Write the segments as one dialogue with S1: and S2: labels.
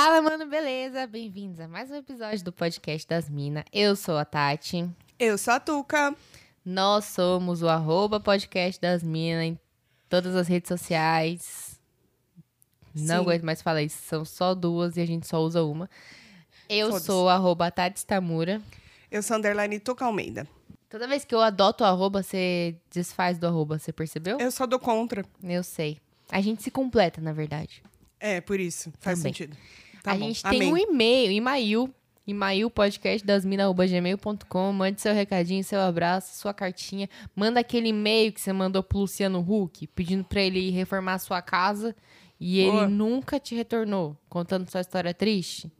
S1: Fala, mano, beleza? Bem-vindos a mais um episódio do podcast das Minas. Eu sou a Tati.
S2: Eu sou a Tuca.
S1: Nós somos o arroba podcast das Minas em todas as redes sociais. Não
S2: Sim.
S1: aguento mais falar isso, são só duas e a gente só usa uma. Eu sou o arroba Tati Stamura.
S2: Eu sou Underline Tuca Almeida.
S1: Toda vez que eu adoto o arroba, você desfaz do arroba, você percebeu?
S2: Eu só dou contra.
S1: Eu sei. A gente se completa, na verdade.
S2: É, por isso. Faz
S1: Também.
S2: sentido. Tá
S1: a
S2: bom.
S1: gente
S2: Amém.
S1: tem um e-mail, e-mail, e-mail podcast das gmail.com. Mande seu recadinho, seu abraço, sua cartinha. Manda aquele e-mail que você mandou pro Luciano Huck, pedindo pra ele reformar a sua casa e ele
S2: Boa.
S1: nunca te retornou, contando sua história triste.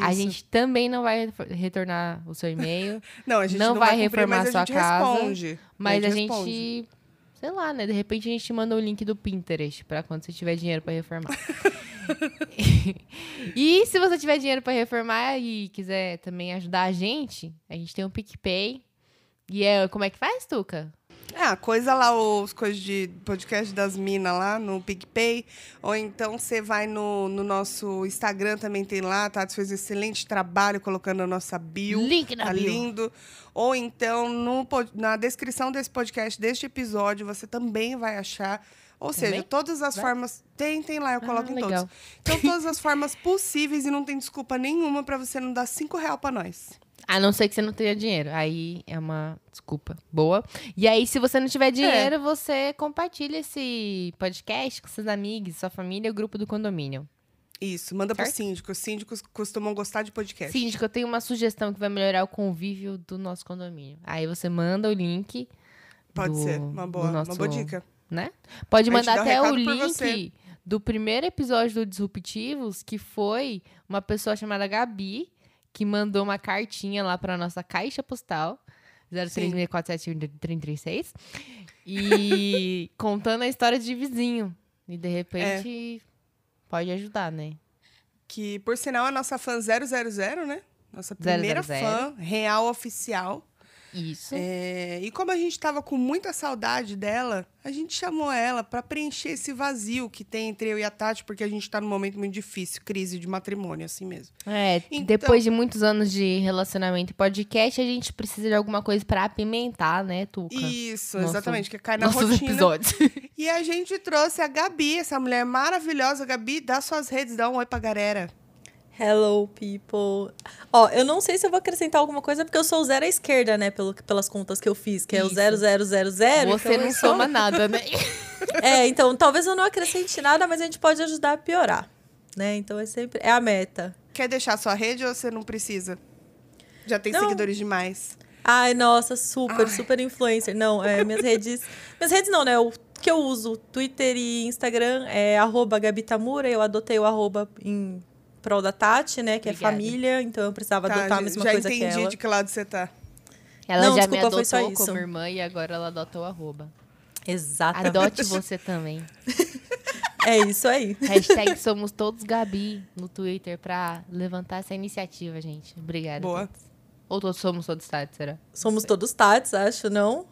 S1: A
S2: Isso.
S1: gente também não vai retornar o seu e-mail,
S2: não, a gente
S1: não
S2: não,
S1: vai
S2: cumprir,
S1: reformar sua
S2: a gente
S1: casa,
S2: responde.
S1: mas a
S2: responde.
S1: gente, sei lá, né? De repente a gente manda o link do Pinterest pra quando você tiver dinheiro pra reformar. e se você tiver dinheiro pra reformar e quiser também ajudar a gente, a gente tem um PicPay. E é, como é que faz, Tuca?
S2: Ah, coisa lá os coisas de podcast das minas lá no PicPay. Ou então você vai no, no nosso Instagram, também tem lá. A Tati fez um excelente trabalho colocando a nossa bio.
S1: Link na
S2: tá
S1: bio.
S2: lindo. Ou então, no, na descrição desse podcast, deste episódio, você também vai achar. Ou
S1: Também?
S2: seja, todas as
S1: Vai?
S2: formas. Tem, tem lá, eu
S1: Ah,
S2: coloco em
S1: legal.
S2: todos. Então, todas as formas possíveis e não tem desculpa nenhuma pra você não dar cinco reais pra nós.
S1: A não ser que você não tenha dinheiro. Aí é uma desculpa boa. E aí, se você não tiver dinheiro, você compartilha esse podcast com seus amigos, sua família e o grupo do condomínio.
S2: Isso, manda pro
S1: Certo?
S2: síndico. Os síndicos costumam gostar de podcast.
S1: Síndico, eu tenho uma sugestão que vai melhorar o convívio do nosso condomínio. Aí você manda o link.
S2: Pode
S1: do-
S2: ser, uma boa,
S1: nosso-
S2: uma boa dica.
S1: Né? Pode mandar até o link do primeiro episódio do Disruptivos, que foi uma pessoa chamada Gabi, que mandou uma cartinha lá pra nossa caixa postal. 03647136 e contando a história de vizinho. E de repente
S2: É.
S1: pode ajudar, né?
S2: Que, por sinal, é a nossa fã 000, né? Nossa primeira
S1: 000.
S2: fã real oficial.
S1: Isso.
S2: É, e como a gente tava com muita saudade dela, a gente chamou ela pra preencher esse vazio que tem entre eu e a Tati, porque a gente tá num momento muito difícil, crise de matrimônio, assim mesmo.
S1: É,
S2: Então-
S1: depois de muitos anos de relacionamento e podcast, a gente precisa de alguma coisa pra apimentar, né, Tuca?
S2: Isso,
S1: Nosso-
S2: exatamente, que cai na
S1: Nossos
S2: rotina.
S1: episódios.
S2: E a gente trouxe a Gabi, essa mulher maravilhosa. Gabi, dá suas redes, dá um oi pra galera.
S3: Hello, people. Ó, eu não sei se eu vou acrescentar alguma coisa, porque eu sou o zero à esquerda, né? Pelo, pelas contas que eu fiz, que é o
S1: Isso.
S3: 0000.
S1: Você
S3: então
S1: não
S3: sou-
S1: soma nada, né?
S3: É, então talvez eu não acrescente nada, mas a gente pode ajudar a piorar, né? Então é sempre... É a meta.
S2: Quer deixar sua rede ou você não precisa? Já tem
S3: Não.
S2: seguidores demais.
S3: Ai, nossa, super,
S2: Ai.
S3: super influencer. Não, é, minhas redes... Minhas redes não, né? O que eu uso, Twitter e Instagram, é arroba Gabi Tamura. Eu adotei o arroba em prol da Tati, né? Que
S1: Obrigada.
S3: é família, então eu precisava
S2: Tá,
S3: adotar a
S2: já-
S3: mesma
S2: já
S3: coisa que
S2: entendi
S3: ela.
S2: de que lado você tá.
S1: Ela
S3: Não,
S1: já me
S3: desculpa, foi só
S1: adotou
S3: isso.
S1: como irmã e agora ela adotou o arroba.
S3: Exatamente.
S1: Adote você também.
S3: É isso aí.
S1: Hashtag somos todos Gabi no Twitter pra levantar essa iniciativa, gente. Obrigada.
S2: Boa.
S1: todos. Ou todos somos todos Tati, será?
S3: Somos todos Tats, acho, não?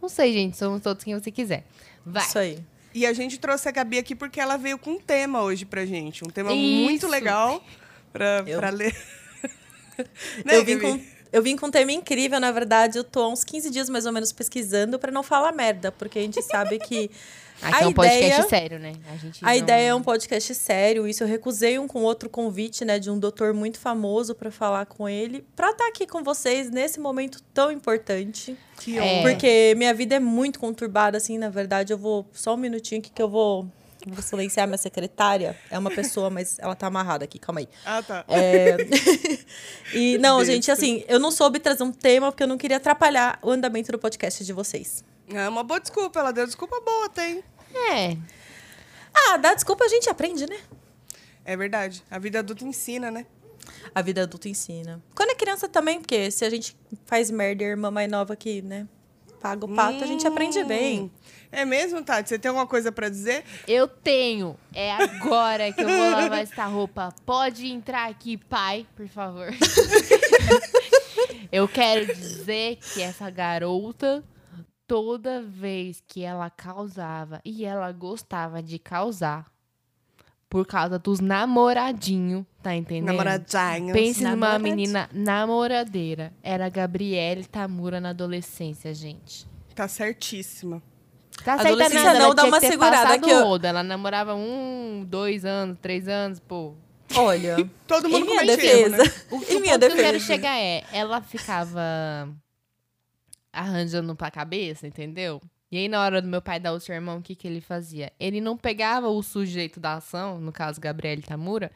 S1: Não sei, gente. Somos todos quem você quiser. Vai.
S3: Isso aí.
S2: E a gente trouxe a Gabi aqui porque ela veio com um tema hoje pra gente. Um tema
S1: Isso.
S2: muito legal pra,
S3: Eu-
S2: pra ler. Né,
S3: eu, vim
S2: Gabi?
S3: com, eu vim com um tema incrível, na verdade. Eu tô há uns 15 dias mais ou menos pesquisando pra não falar merda, porque a gente sabe que.
S1: Aqui
S3: a
S1: é um podcast
S3: ideia-
S1: sério, né? A, gente
S3: A
S1: não-
S3: ideia é um podcast sério, isso eu recusei um com outro convite, né, de um doutor muito famoso pra falar com ele, pra estar aqui com vocês nesse momento tão importante.
S2: Que
S1: É.
S3: Porque minha vida é muito conturbada, assim, na verdade. Eu vou. Só um minutinho aqui que eu vou. Vou silenciar minha secretária. É uma pessoa, mas ela tá amarrada aqui, calma aí.
S2: Ah, tá.
S3: É... e não, gente, assim, eu não soube trazer um tema porque eu não queria atrapalhar o andamento do podcast de vocês.
S2: É uma boa desculpa. Ela deu desculpa boa, tem.
S1: É.
S3: Ah, dá desculpa, a gente aprende, né?
S2: É verdade. A vida adulta ensina, né?
S3: A vida adulta ensina. Quando é criança também, porque se a gente faz merda e a irmã mais nova aqui, né? Paga o pato, a gente aprende bem.
S2: É mesmo, Tati? Você tem alguma coisa pra dizer?
S1: Eu tenho. É agora que eu vou lavar essa roupa. Pode entrar aqui, pai, por favor. eu quero dizer que essa garota, toda vez que ela causava, e ela gostava de causar, por causa dos namoradinhos, tá entendendo?
S2: Namoradinhos.
S1: Pense numa
S3: Namoradinho.
S1: menina namoradeira. Era a Gabriele Tamura na adolescência, gente.
S2: Tá certíssima.
S1: Tá
S3: Adolescência
S1: certa nada,
S3: não,
S1: ela
S3: dá uma segurada que eu-.
S1: Ela namorava um, dois anos, três anos, pô.
S3: Olha,
S2: Todo
S3: em
S2: mundo
S3: minha
S2: comete erro,
S3: defesa,
S2: né?
S1: O,
S3: em
S1: o
S3: minha
S1: ponto que eu
S3: defesa.
S1: quero chegar é, ela ficava arranjando pra cabeça, entendeu? E aí, na hora do meu pai dar o sermão, o que, que ele fazia? Ele não pegava o sujeito da ação, no caso, Gabriele Tamura,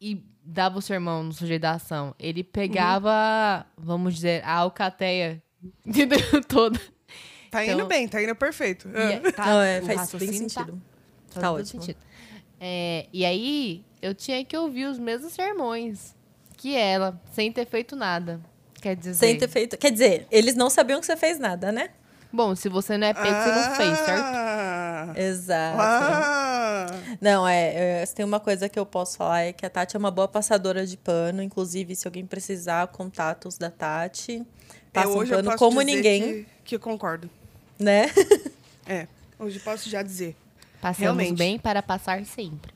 S1: e dava o sermão no sujeito da ação. Ele pegava, vamos dizer, a alcateia toda.
S2: Tá
S1: Então-
S2: indo bem, tá indo perfeito.
S1: E é- tá-
S3: não, é,
S1: o
S3: faz bem
S1: tá-
S3: sentido.
S1: Faz
S3: Tá
S1: todo
S3: ótimo.
S1: sentido. É, e aí, eu tinha que ouvir os mesmos sermões que ela, sem ter feito nada. Quer dizer,
S3: Sem ter feito. Quer dizer, eles não sabiam que você fez nada, né?
S1: bom, se você não é pego, você não fez, certo?
S2: Ah,
S3: Exato.
S2: ah.
S3: Não, é, é, se tem uma coisa que eu posso falar é que a Tati é uma boa passadora de pano. Inclusive, se alguém precisar, contatos da Tati. Passa
S2: É,
S3: um
S2: hoje eu
S3: pano
S2: posso
S3: como
S2: dizer
S3: ninguém,
S2: Que, que eu concordo.
S3: né?
S2: É, hoje posso já dizer.
S1: Passamos
S2: Realmente.
S1: bem para passar sempre.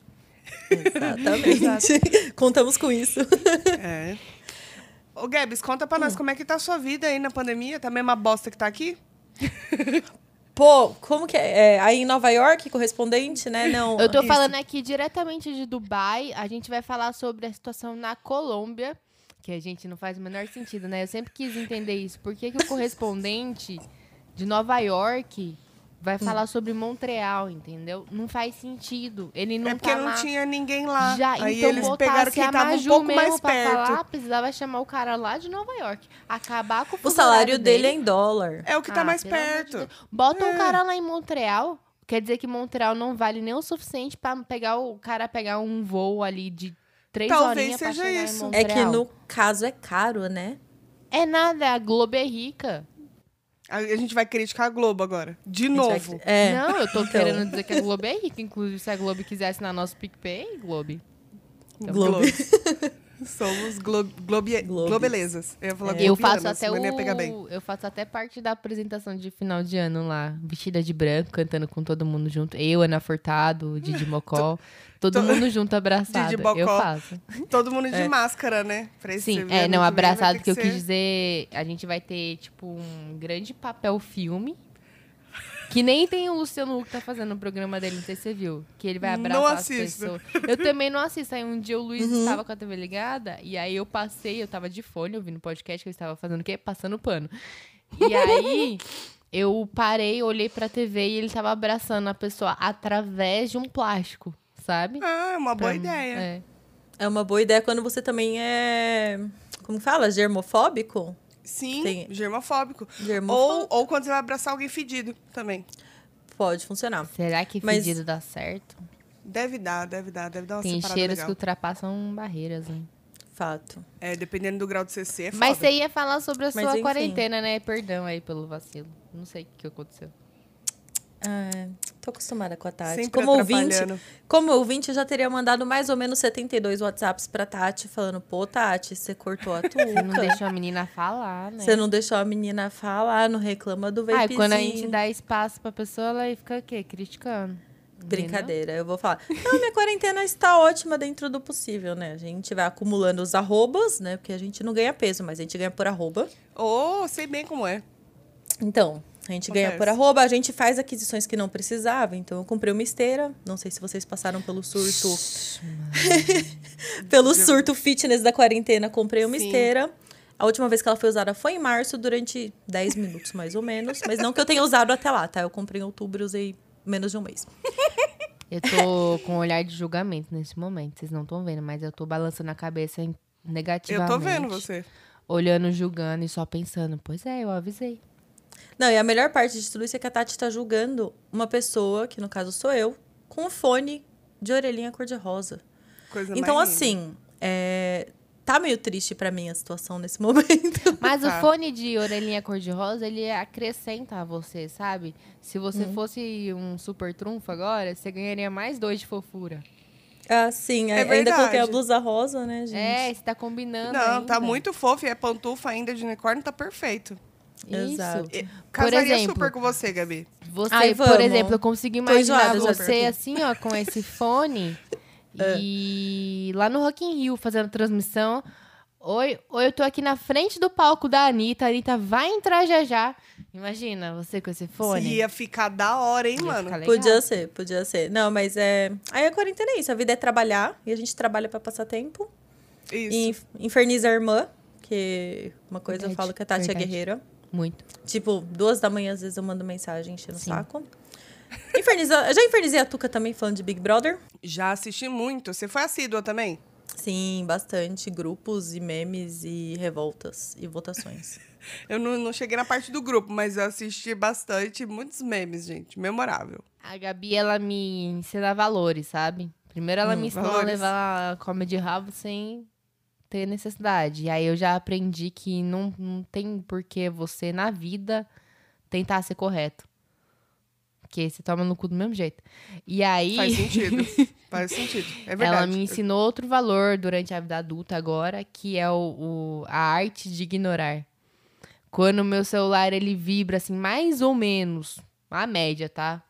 S3: Exatamente. Contamos com isso.
S2: É. Ô, Gabs, conta pra nós
S3: Hum.
S2: como é que tá a sua vida aí na pandemia. Tá a mesma bosta que tá aqui?
S3: Pô, como que é? É, Aí em Nova York, correspondente, né? Não.
S1: Eu tô
S2: Isso.
S1: falando aqui diretamente de Dubai. A gente vai falar sobre a situação na Colômbia, que a gente não faz o menor sentido, né? Eu sempre quis entender isso. Por que, que o correspondente de Nova York vai falar sobre Montreal, entendeu? Não faz sentido. Ele não
S2: é porque
S1: tá
S2: não
S1: lá.
S2: tinha ninguém lá.
S1: Já,
S2: aí
S1: então
S2: eles pegaram quem tava um pouco mais perto.
S1: falar, precisava chamar o cara lá de Nova York. Acabar com o
S3: O salário
S1: horário
S3: dele é em dólar.
S2: É o que tá
S1: Ah,
S2: mais
S1: amor de
S2: perto.
S1: Deus. Bota um
S2: É.
S1: cara lá em Montreal. Quer dizer que Montreal não vale nem o suficiente pra pegar o cara pegar um voo ali de três
S2: Talvez seja isso.
S1: em
S3: É que no caso é caro, né?
S1: É nada, a Globo é rica.
S2: A a gente vai criticar a Globo agora. De
S3: gente vai-
S2: novo.
S3: É.
S1: Não, eu tô
S3: Então.
S1: querendo dizer que a Globo é rica. Inclusive, se a Globo quiser assinar nosso PicPay, Globo. Então,
S3: Globo.
S2: Somos glo globie
S3: Globes.
S2: globelezas. Eu ia falar
S1: Eu
S2: globianas,
S1: faço até o. Eu faço até parte da apresentação de final de ano lá, vestida de branco, cantando com todo mundo junto. Eu, Ana Furtado, Didi Mocó. Todo mundo junto abraçado.
S2: Didi Mocó.
S1: Eu faço.
S2: Todo mundo de
S3: É.
S2: máscara, né? Pra
S1: Sim, é, não, abraçado
S2: tem
S1: que eu quis
S2: ser-
S1: dizer, a gente vai ter, tipo, um grande papel filme. Que nem tem o Luciano Huck tá fazendo no programa dele, não sei se você viu. Que ele vai
S2: Não
S1: abraçar as pessoas. Eu também não assisto. Aí um dia o Luiz
S3: Uhum.
S1: estava com a TV ligada, e aí eu passei, eu tava de fone ouvindo o podcast, que eu estava fazendo o quê? Passando pano. E aí eu parei, olhei pra TV e ele tava abraçando a pessoa através de um plástico, sabe?
S2: Ah, é uma boa
S1: Pra-
S2: ideia.
S1: É.
S3: É uma boa ideia quando você também é. Como fala? Germofóbico?
S2: Sim,
S3: Tem-
S2: germofóbico.
S3: Germofóbico.
S2: Ou, ou quando você vai abraçar alguém fedido também.
S3: Pode funcionar.
S1: Será que
S3: Mas-
S1: fedido dá certo?
S2: Deve dar, deve dar, deve dar uma
S1: Tem
S2: separada
S1: cheiros
S2: legal.
S1: que ultrapassam barreiras, né?
S3: Fato.
S2: É, dependendo do grau de CC, é
S1: Mas
S2: foda.
S1: você ia falar sobre a
S3: Mas
S1: sua
S3: enfim.
S1: quarentena, né? Perdão aí pelo vacilo. Não sei o que aconteceu.
S3: Ah, tô acostumada com a Tati.
S2: Sempre
S3: como ouvinte, como ouvinte, eu já teria mandado mais ou menos 72 WhatsApps pra Tati, falando, pô, Tati, você cortou a
S1: Você não deixou a menina falar, né?
S3: Você não deixou a menina falar, não reclama do
S1: Ah,
S3: vapezinho.
S1: e quando a gente dá espaço pra pessoa, ela fica o quê? Criticando.
S3: Brincadeira, eu vou falar. Não, minha quarentena está ótima dentro do possível, né? A gente vai acumulando os arrobas, né? Porque a gente não ganha peso, mas a gente ganha por arroba.
S2: Ô, sei bem como é.
S3: Então, a gente ganha por arroba, a gente faz aquisições que não precisava. Então, eu comprei uma esteira. Não sei se vocês passaram pelo surto. pelo surto fitness da quarentena, comprei uma
S2: Sim.
S3: esteira. A última vez que ela foi usada foi em março, durante 10 minutos, mais ou menos. Mas não que eu tenha usado até lá, tá? Eu comprei em outubro e usei menos de um mês.
S1: Eu tô com um olhar de julgamento nesse momento. Vocês não estão vendo, mas eu tô balançando a cabeça em-
S2: Eu
S1: negativamente.
S2: tô vendo você.
S1: Olhando, julgando e só pensando. Pois é, eu avisei.
S3: Não, e a melhor parte de tudo isso é que a Tati tá julgando uma pessoa, que no caso sou eu, com um fone de orelhinha cor-de-rosa.
S2: Coisa
S3: Então, assim, é, tá meio triste pra mim a situação nesse momento.
S1: Mas
S2: Tá.
S1: o fone de orelhinha cor-de-rosa, ele acrescenta a você, sabe? Se você
S3: Hum.
S1: fosse um super trunfo agora, você ganharia mais dois de fofura.
S3: Ah, sim,
S2: É
S3: ainda coloquei a
S2: verdade.
S3: blusa rosa, né, gente?
S1: É, você tá combinando
S2: Não, tá
S1: ainda.
S2: muito fofo e é pantufa ainda de unicórnio, tá perfeito.
S3: Exato.
S1: Isso.
S2: Casaria
S1: exemplo,
S2: super com você, Gabi.
S1: Você,
S3: Ai,
S1: por exemplo, eu consigo
S3: Tô
S1: imaginar
S3: enjoada já
S1: você assim, ó, com esse fone, E lá no Rock in Rio, fazendo transmissão. Oi, oi, eu tô aqui na frente do palco da Anitta. A Anitta vai entrar já já. Imagina, você com esse fone.
S2: Ia ficar da hora, hein,
S1: Ia
S2: mano?
S3: Podia ser, podia ser. Não, mas é. Aí a quarentena é isso. A vida é trabalhar e a gente trabalha pra passar tempo.
S2: Isso.
S3: E inf- inferniza a irmã, que uma coisa eu
S1: Verdade,
S3: falo que a Tati
S1: verdade.
S3: é guerreira.
S1: Muito.
S3: Tipo, duas da manhã, às vezes eu mando mensagem enchendo o saco. Inferniza... Eu já infernizei a Tuca também, falando de Big Brother.
S2: Já assisti muito. Você foi assídua também?
S3: Sim, bastante. Grupos e memes e revoltas e votações.
S2: Eu não, não cheguei na parte do grupo, mas eu assisti bastante. Muitos memes, gente. Memorável.
S1: A Gabi, ela me ensina valores, sabe? Primeiro ela
S3: Hum,
S1: me ensinou a
S2: valores.
S1: levar a come de rabo sem ter necessidade. E aí eu já aprendi que não, não tem por que você, na vida, tentar ser correto. Porque você toma no cu do mesmo jeito. E aí...
S2: Faz sentido. Faz sentido. É verdade.
S1: Ela me ensinou outro valor durante a vida adulta agora, que é o, o- a arte de ignorar. Quando o meu celular ele vibra assim, mais ou menos, a média, tá?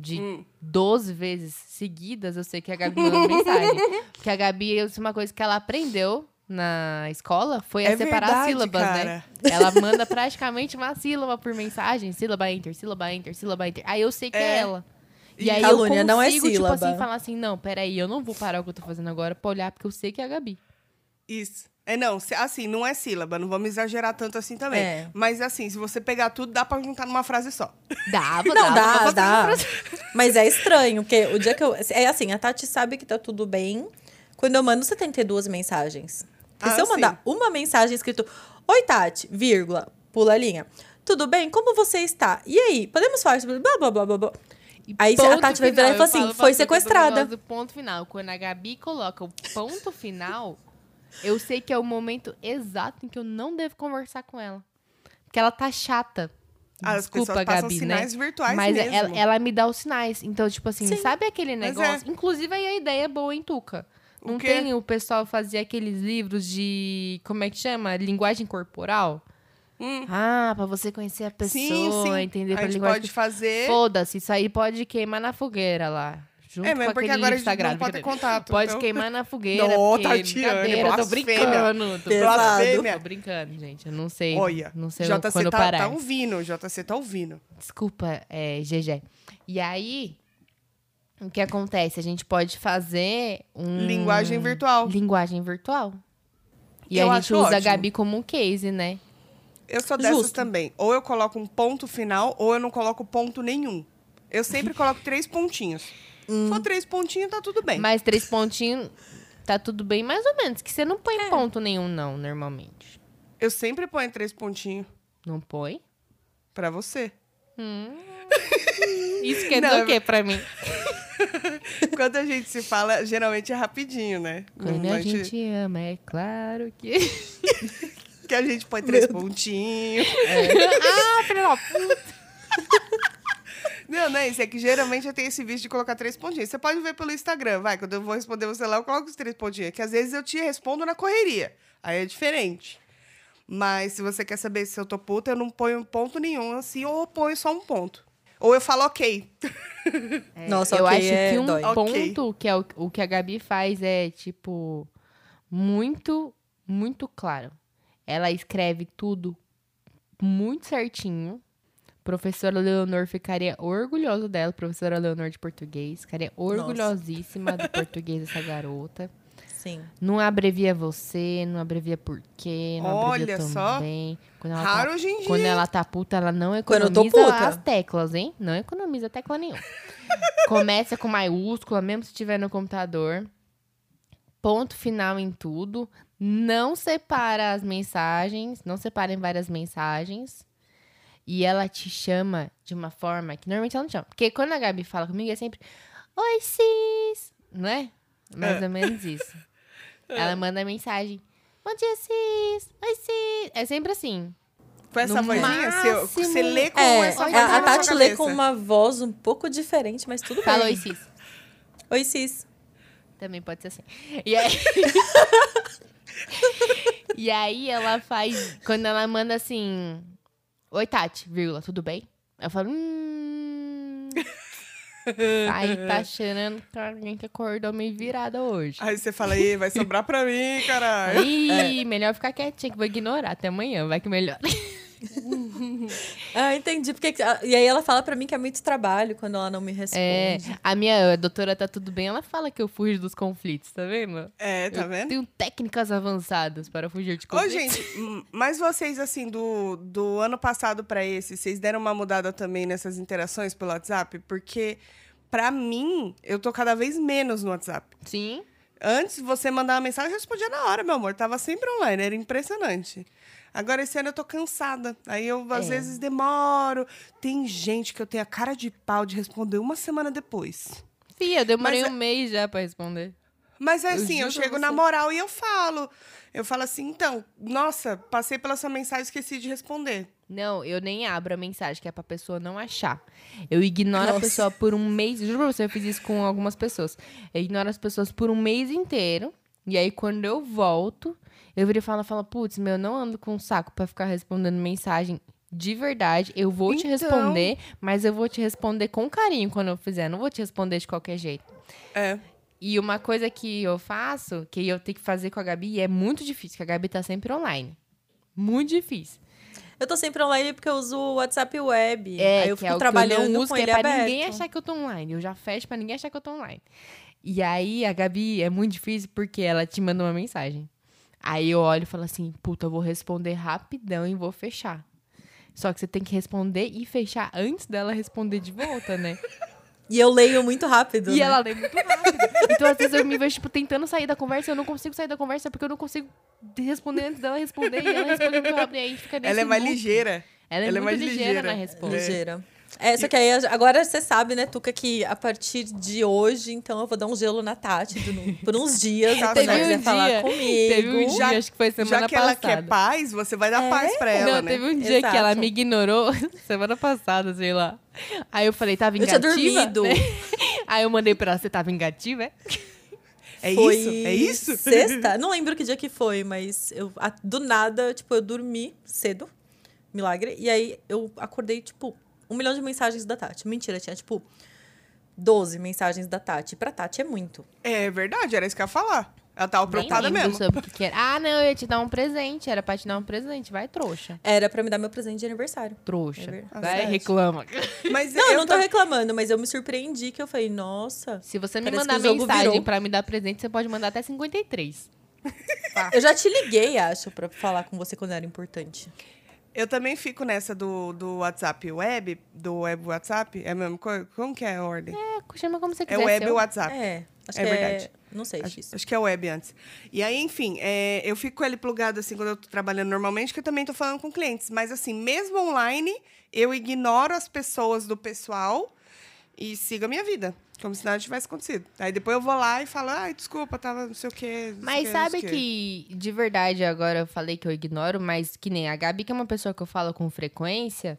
S1: De
S2: Hum.
S1: 12 vezes seguidas, eu sei que a Gabi mandou mensagem. Porque a Gabi, é uma coisa que ela aprendeu na escola, foi a
S2: É
S1: separar
S2: verdade,
S1: sílabas, né?
S2: cara.
S1: Ela manda praticamente uma sílaba por mensagem, sílaba enter, sílaba enter, sílaba enter. Aí eu sei que é,
S2: É.
S1: ela. E
S2: E
S1: aí
S3: calúnia
S1: eu
S3: não é
S1: consigo, tipo
S3: sílaba.
S1: assim, falar assim, não, peraí, eu não vou parar o que eu tô fazendo agora pra olhar, porque eu sei que é a Gabi.
S2: Isso. É, não, assim, não é sílaba, não vamos exagerar tanto assim também.
S3: É.
S2: Mas assim, se você pegar tudo, dá pra juntar numa frase só.
S1: Dava,
S3: Não, dá, dá.
S1: fazer
S3: Mas é estranho, porque o dia que eu. É assim, a Tati sabe que tá tudo bem quando eu mando 72 mensagens. Porque
S2: Ah,
S3: se eu
S2: sim.
S3: mandar uma mensagem escrito: Oi, Tati, vírgula, pula a linha. Tudo bem? Como você está? E aí, podemos falar sobre blá blá blá blá blá.
S1: E
S3: Aí a Tati vai virar e falar assim, foi sequestrada.
S1: do ponto final. Quando a Gabi coloca o ponto final, eu sei que é o momento exato em que eu não devo conversar com ela. Porque ela tá chata.
S2: As
S1: Desculpa,
S2: pessoas passam
S1: Gabi,
S2: sinais
S1: né?
S2: virtuais
S1: Mas
S2: mesmo.
S1: ela, ela me dá os sinais. Então, tipo assim,
S3: Sim.
S1: sabe aquele
S2: Mas
S1: negócio?
S2: é.
S1: Inclusive, aí a ideia é boa em Tuca.
S2: O
S1: Não
S2: quê?
S1: tem o pessoal fazer aqueles livros de. Como é que chama? Linguagem corporal?
S2: Hum.
S1: Ah, pra você conhecer a pessoa,
S2: sim, sim.
S1: entender
S2: a
S1: pra
S2: gente
S1: linguagem.
S2: pode fazer.
S1: Foda-se, isso aí pode queimar na fogueira lá. Junto
S2: É,
S1: com
S2: mas porque
S1: aquele
S2: agora a gente
S1: Instagram.
S2: não pode contato.
S1: Pode
S2: então...
S1: queimar na fogueira.
S2: Não, Tatiane,
S1: brincadeira, tô brincando. Tô, tô brincando, gente. Eu não sei.
S2: Olha,
S1: não sei
S2: JC
S1: quando
S2: tá,
S1: parar.
S2: tá ouvindo, JC tá ouvindo.
S1: Desculpa, é, GG. E aí, o que acontece? A gente pode fazer um...
S2: Linguagem virtual.
S1: Linguagem virtual. E
S2: Eu
S1: a gente usa a
S2: ótimo.
S1: Gabi como um case, né?
S2: Eu sou dessas
S3: Justo.
S2: também. Ou eu coloco um ponto final, ou eu não coloco ponto nenhum. Eu sempre coloco três pontinhos. Se for três pontinhos, tá tudo bem.
S1: Mas três pontinhos, tá tudo bem, mais ou menos. Que você não põe
S2: É.
S1: ponto nenhum, não, normalmente.
S2: Eu sempre ponho três pontinhos
S1: Não põe?
S2: pra você.
S1: Isso quer
S2: Não,
S1: dizer
S2: eu-
S1: o quê pra mim?
S2: Quando a gente se fala, geralmente é rapidinho, né?
S1: Quando
S2: Não-
S1: a gente ama, é claro que...
S2: Que a gente põe três pontinhos.
S1: ah, filho da puta.
S2: Não, não é isso. É que geralmente eu tenho esse vício de colocar três pontinhos. Você pode ver pelo Instagram, vai. Quando eu vou responder você lá, eu coloco os três pontinhos. Que às vezes eu te respondo na correria. Aí é diferente. Mas se você quer saber se eu tô puta, eu não ponho ponto nenhum assim, ou eu ponho só um ponto. Ou eu falo ok.
S3: Nossa,
S1: eu
S3: ok,
S1: acho
S3: é
S1: que um
S3: dói.
S1: Ponto que é o, o que a Gabi faz é, tipo, muito, muito claro. Ela escreve tudo muito certinho. Professora Leonor ficaria orgulhosa dela, professora Leonor de português. Ficaria orgulhosíssima do português dessa garota.
S3: Sim.
S1: Não abrevia você, não abrevia por quê, não
S2: Olha
S1: abrevia
S2: só.
S1: também. Quando ela
S2: Raro
S1: tá,
S2: hoje em dia.
S1: quando ela tá puta, ela não economiza as teclas, hein? Não economiza tecla nenhuma. Começa com maiúscula, mesmo se tiver no computador. Ponto final em tudo. Não separa as mensagens, não separa em várias mensagens. E ela te chama de uma forma que normalmente ela não chama. Porque quando a Gabi fala comigo é sempre Oi, cis! Não é? Mais
S2: É.
S1: ou menos isso. Ela manda mensagem. Bom dia, cis! Oi, cis! É sempre assim.
S2: Com essa
S1: No
S2: vozinha, você,
S1: máximo-
S2: você lê com
S3: É,
S2: essa
S3: a,
S2: voz
S3: a
S2: na
S3: Tati lê com uma voz um pouco diferente, mas tudo
S1: Fala
S3: bem.
S1: oi, cis.
S3: Oi, Cis.
S1: Também pode ser assim. E aí... e aí ela faz... Quando ela manda assim... Oi, Tati, vírgula, tudo bem? Eu falo... Hum... Aí tá cheirando pra alguém que acordou meio virada hoje.
S2: Aí você fala, aí, vai sobrar pra mim, caralho.
S1: Ih, melhor ficar quietinha que vou ignorar até amanhã, vai que melhor.
S3: Ah, entendi. Porque, e aí ela fala pra mim que é muito trabalho quando ela não me responde.
S1: É, a minha doutora tá tudo bem, ela fala que eu fujo dos conflitos, tá vendo?
S2: É, tá
S1: eu
S2: vendo?
S1: tenho técnicas avançadas para fugir de
S2: Ô,
S1: conflitos.
S2: gente, hum, mas vocês, assim, do, do ano passado pra esse, vocês deram uma mudada também nessas interações pelo WhatsApp? Porque, pra mim, eu tô cada vez menos no WhatsApp.
S1: Sim.
S2: Antes, você mandar uma mensagem, eu respondia na hora, meu amor. Tava sempre online, era impressionante. Agora, esse ano eu tô cansada. Aí eu, às
S1: É.
S2: vezes, demoro. Tem gente que eu tenho a cara de pau de responder uma semana depois.
S1: Fia, eu demorei
S2: Mas
S1: um mês já pra responder.
S2: Mas é
S1: Eu
S2: assim, eu,
S1: pra
S2: chego na moral e eu falo. Eu falo assim, então, nossa, passei pela sua mensagem e esqueci de responder.
S1: Não, eu nem abro a mensagem, que é pra pessoa não achar. Eu ignoro a
S3: Nossa.
S1: pessoa por um mês. Juro pra você, eu fiz isso com algumas pessoas. Eu ignoro as pessoas por um mês inteiro. E aí, quando eu volto, eu viro e falo, falo, putz, meu, não ando com um saco pra ficar respondendo mensagem de verdade. Eu vou te
S2: Então.
S1: responder, mas eu vou te responder com carinho quando eu fizer. Não vou te responder de qualquer jeito.
S2: É.
S1: E uma coisa que eu faço, que eu tenho que fazer com a Gabi, e é muito difícil, que a Gabi tá sempre online. Muito difícil.
S3: Eu tô sempre online porque eu uso o WhatsApp Web.
S1: É,
S3: aí eu fico
S1: é o
S3: trabalhando
S1: eu uso,
S3: com
S1: que
S3: ele
S1: é pra
S3: aberto.
S1: ninguém achar que eu tô online. Eu já fecho pra ninguém achar que eu tô online. E aí, a Gabi é muito difícil porque ela te manda uma mensagem. Aí eu olho e falo assim, puta, eu vou responder rapidão e vou fechar. Só que você tem que responder e fechar antes dela responder de volta, né?
S3: E eu leio muito rápido.
S1: E
S3: né?
S1: ela lê muito rápido. Então, às vezes, eu me vejo, tipo, tentando sair da conversa e eu não consigo sair da conversa porque eu não consigo responder antes dela responder. E ela responde muito rápido. E aí fica nesse
S2: Ela é mais
S1: loop.
S2: ligeira.
S1: Ela é
S2: ela é
S1: muito
S2: mais
S1: ligeira,
S2: ligeira.
S1: na resposta.
S3: Ligeira. É, só que aí agora você sabe, né, Tuca, que a partir de hoje, então eu vou dar um gelo na Tati do- por uns dias.
S2: Tá
S3: e quando ela
S1: um
S3: falar
S1: dia-
S3: comigo.
S1: Teve um dia, acho que foi semana
S2: Já que ela
S1: passada.
S2: quer paz, você vai dar paz pra ela,
S1: não,
S2: né?
S1: teve um dia que ela
S3: Exato.
S1: me ignorou semana passada, sei lá. Aí eu falei, tá
S3: Eu
S1: vingativa?
S3: tinha dormido.
S1: né? Aí eu mandei pra ela, você tá vingativa, é?
S2: É
S3: Foi
S2: isso? É isso?
S3: Sexta? Não lembro que dia que foi, mas eu do nada, tipo, eu dormi cedo. Milagre. E aí eu acordei, tipo, um milhão de mensagens da Tati. Mentira, tinha, tipo, 12 mensagens da Tati. Pra Tati é muito.
S2: É verdade, era isso que eu ia falar. Ela tava preocupada mesmo.
S1: sobre o que que era. Ah, não, eu ia te dar um presente. Era pra te dar um presente. Vai, trouxa.
S3: Era pra me dar meu presente de aniversário.
S1: Trouxa.
S3: É ver-
S1: Vai,
S3: verdade.
S1: reclama.
S2: Mas
S3: Não, eu não tô reclamando, mas eu me surpreendi que eu falei, nossa,
S1: Se você me
S3: Parece
S1: mandar
S3: que o jogo
S1: mensagem
S3: virou.
S1: pra me dar presente, você pode mandar até 53.
S3: eu já te liguei, acho, pra falar com você quando era importante.
S2: Eu também fico nessa do, do WhatsApp web, do web WhatsApp. É a mesma coisa? Como que é a ordem?
S1: É, chama como você
S2: É,
S1: quiser.
S2: web
S1: seu.
S2: WhatsApp.
S3: É, acho
S2: É
S3: que
S2: verdade.
S3: é. Não sei
S2: Acho, acho que é web antes. E aí, enfim, é, eu fico com ele plugado assim quando eu tô trabalhando normalmente, que eu também tô falando com clientes. Mas assim, mesmo online, eu ignoro as pessoas do pessoal e sigo a minha vida. Como se nada tivesse acontecido. Aí depois eu vou lá e falo, ai, desculpa, tava não sei o quê.
S1: Mas
S2: não
S1: sabe
S2: sei o quê."
S1: que, de verdade, agora eu falei que eu ignoro, mas que nem a Gabi, que é uma pessoa que eu falo com frequência,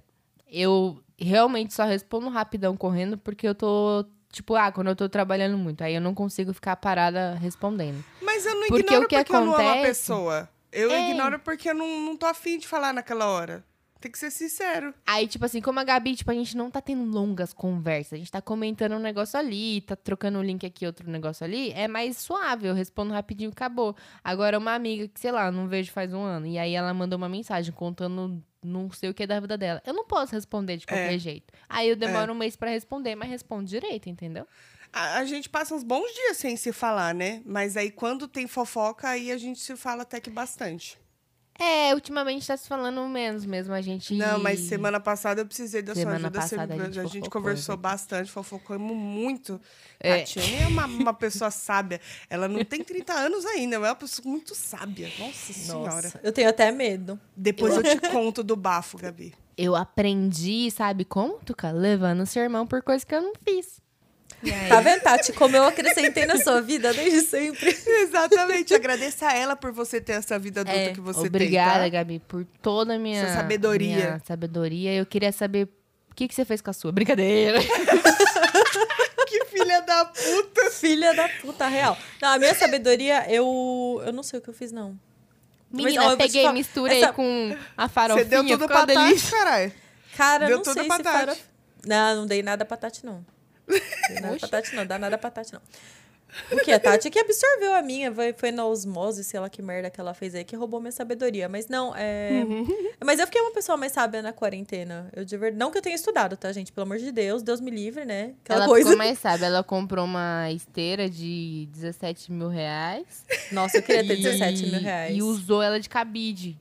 S1: eu realmente só respondo rapidão correndo porque eu tô. Tipo, ah, quando eu tô trabalhando muito, aí eu não consigo ficar parada respondendo.
S2: Mas eu não
S1: Porque
S2: ignoro
S1: o que
S2: porque eu não amo a
S1: acontece-
S2: pessoa. Eu
S1: É.
S2: ignoro porque eu não, não tô afim de falar naquela hora. Tem que ser sincero.
S1: Aí, tipo assim, como a Gabi, tipo, a gente não tá tendo longas conversas, a gente tá comentando um negócio ali, tá trocando um link aqui, outro negócio ali, é mais suave, eu respondo rapidinho e acabou. Agora, uma amiga que, sei lá, não vejo faz um ano, e aí ela mandou uma mensagem contando não sei o que da vida dela. Eu não posso responder de qualquer
S2: É.
S1: jeito. Aí eu demoro um mês pra responder, mas respondo direito, entendeu?
S2: A, a gente passa uns bons dias sem se falar, né? Mas aí quando tem fofoca, aí a gente se fala até que bastante.
S1: É, ultimamente tá se falando menos mesmo, a gente...
S2: Não, mas semana passada eu precisei da
S1: Semana
S2: sua ajuda.
S1: passada a
S2: a
S1: gente
S2: gente,
S1: fofocou,
S2: conversou
S1: é verdade.
S2: bastante, fofocamos muito.
S1: É.
S2: Tatiana é uma, uma pessoa sábia. Ela não tem 30 anos ainda, mas é uma pessoa muito sábia. Nossa senhora.
S3: Nossa, eu tenho até medo.
S2: Depois eu te conto do bafo, Gabi.
S1: Eu aprendi, sabe como, Tuca? Levando sermão por coisa que eu não fiz. Aí-
S3: Tá vendo, Tati? Como eu acrescentei na sua vida desde sempre.
S2: Exatamente. Agradeça a ela por você ter essa vida adulta
S3: É,
S2: que você
S1: Obrigada,
S2: tem. tá?
S1: Gabi, por toda a minha
S2: Sua sabedoria.
S1: minha sabedoria. Eu queria saber o que, que você fez com a sua. Brincadeira.
S2: Que filha da puta.
S3: Filha da puta real. Não, a minha sabedoria, eu. Eu não sei o que eu fiz, não. Mas,
S1: Menina,
S3: ó, eu vou te
S1: peguei,
S3: falar,
S1: misturei
S3: essa-
S1: com a
S2: Você
S1: farofinha.
S2: deu tudo pra. Tati, caralho.
S3: Cara,
S2: Deu
S3: não
S2: tudo
S3: sei
S2: pra
S3: se
S2: Tati.
S3: farofa. Não, não dei nada pra Tati, não. Não é pra Tati, não. Dá nada pra Tati, não. O que? A Tati que absorveu a minha, foi, foi na osmose, sei lá que merda que ela fez aí, que roubou minha sabedoria. Mas não, é. Mas eu fiquei uma pessoa mais sábia na quarentena. Eu de verdade. Não que eu tenha estudado, tá, gente? Pelo amor de Deus, Deus me livre, né? Aquela
S1: ela
S3: coisa.
S1: ficou mais sábia. Ela comprou uma esteira de 17 mil reais.
S3: Nossa, eu queria ter
S1: e-
S3: 17 mil reais.
S1: E usou ela de cabide.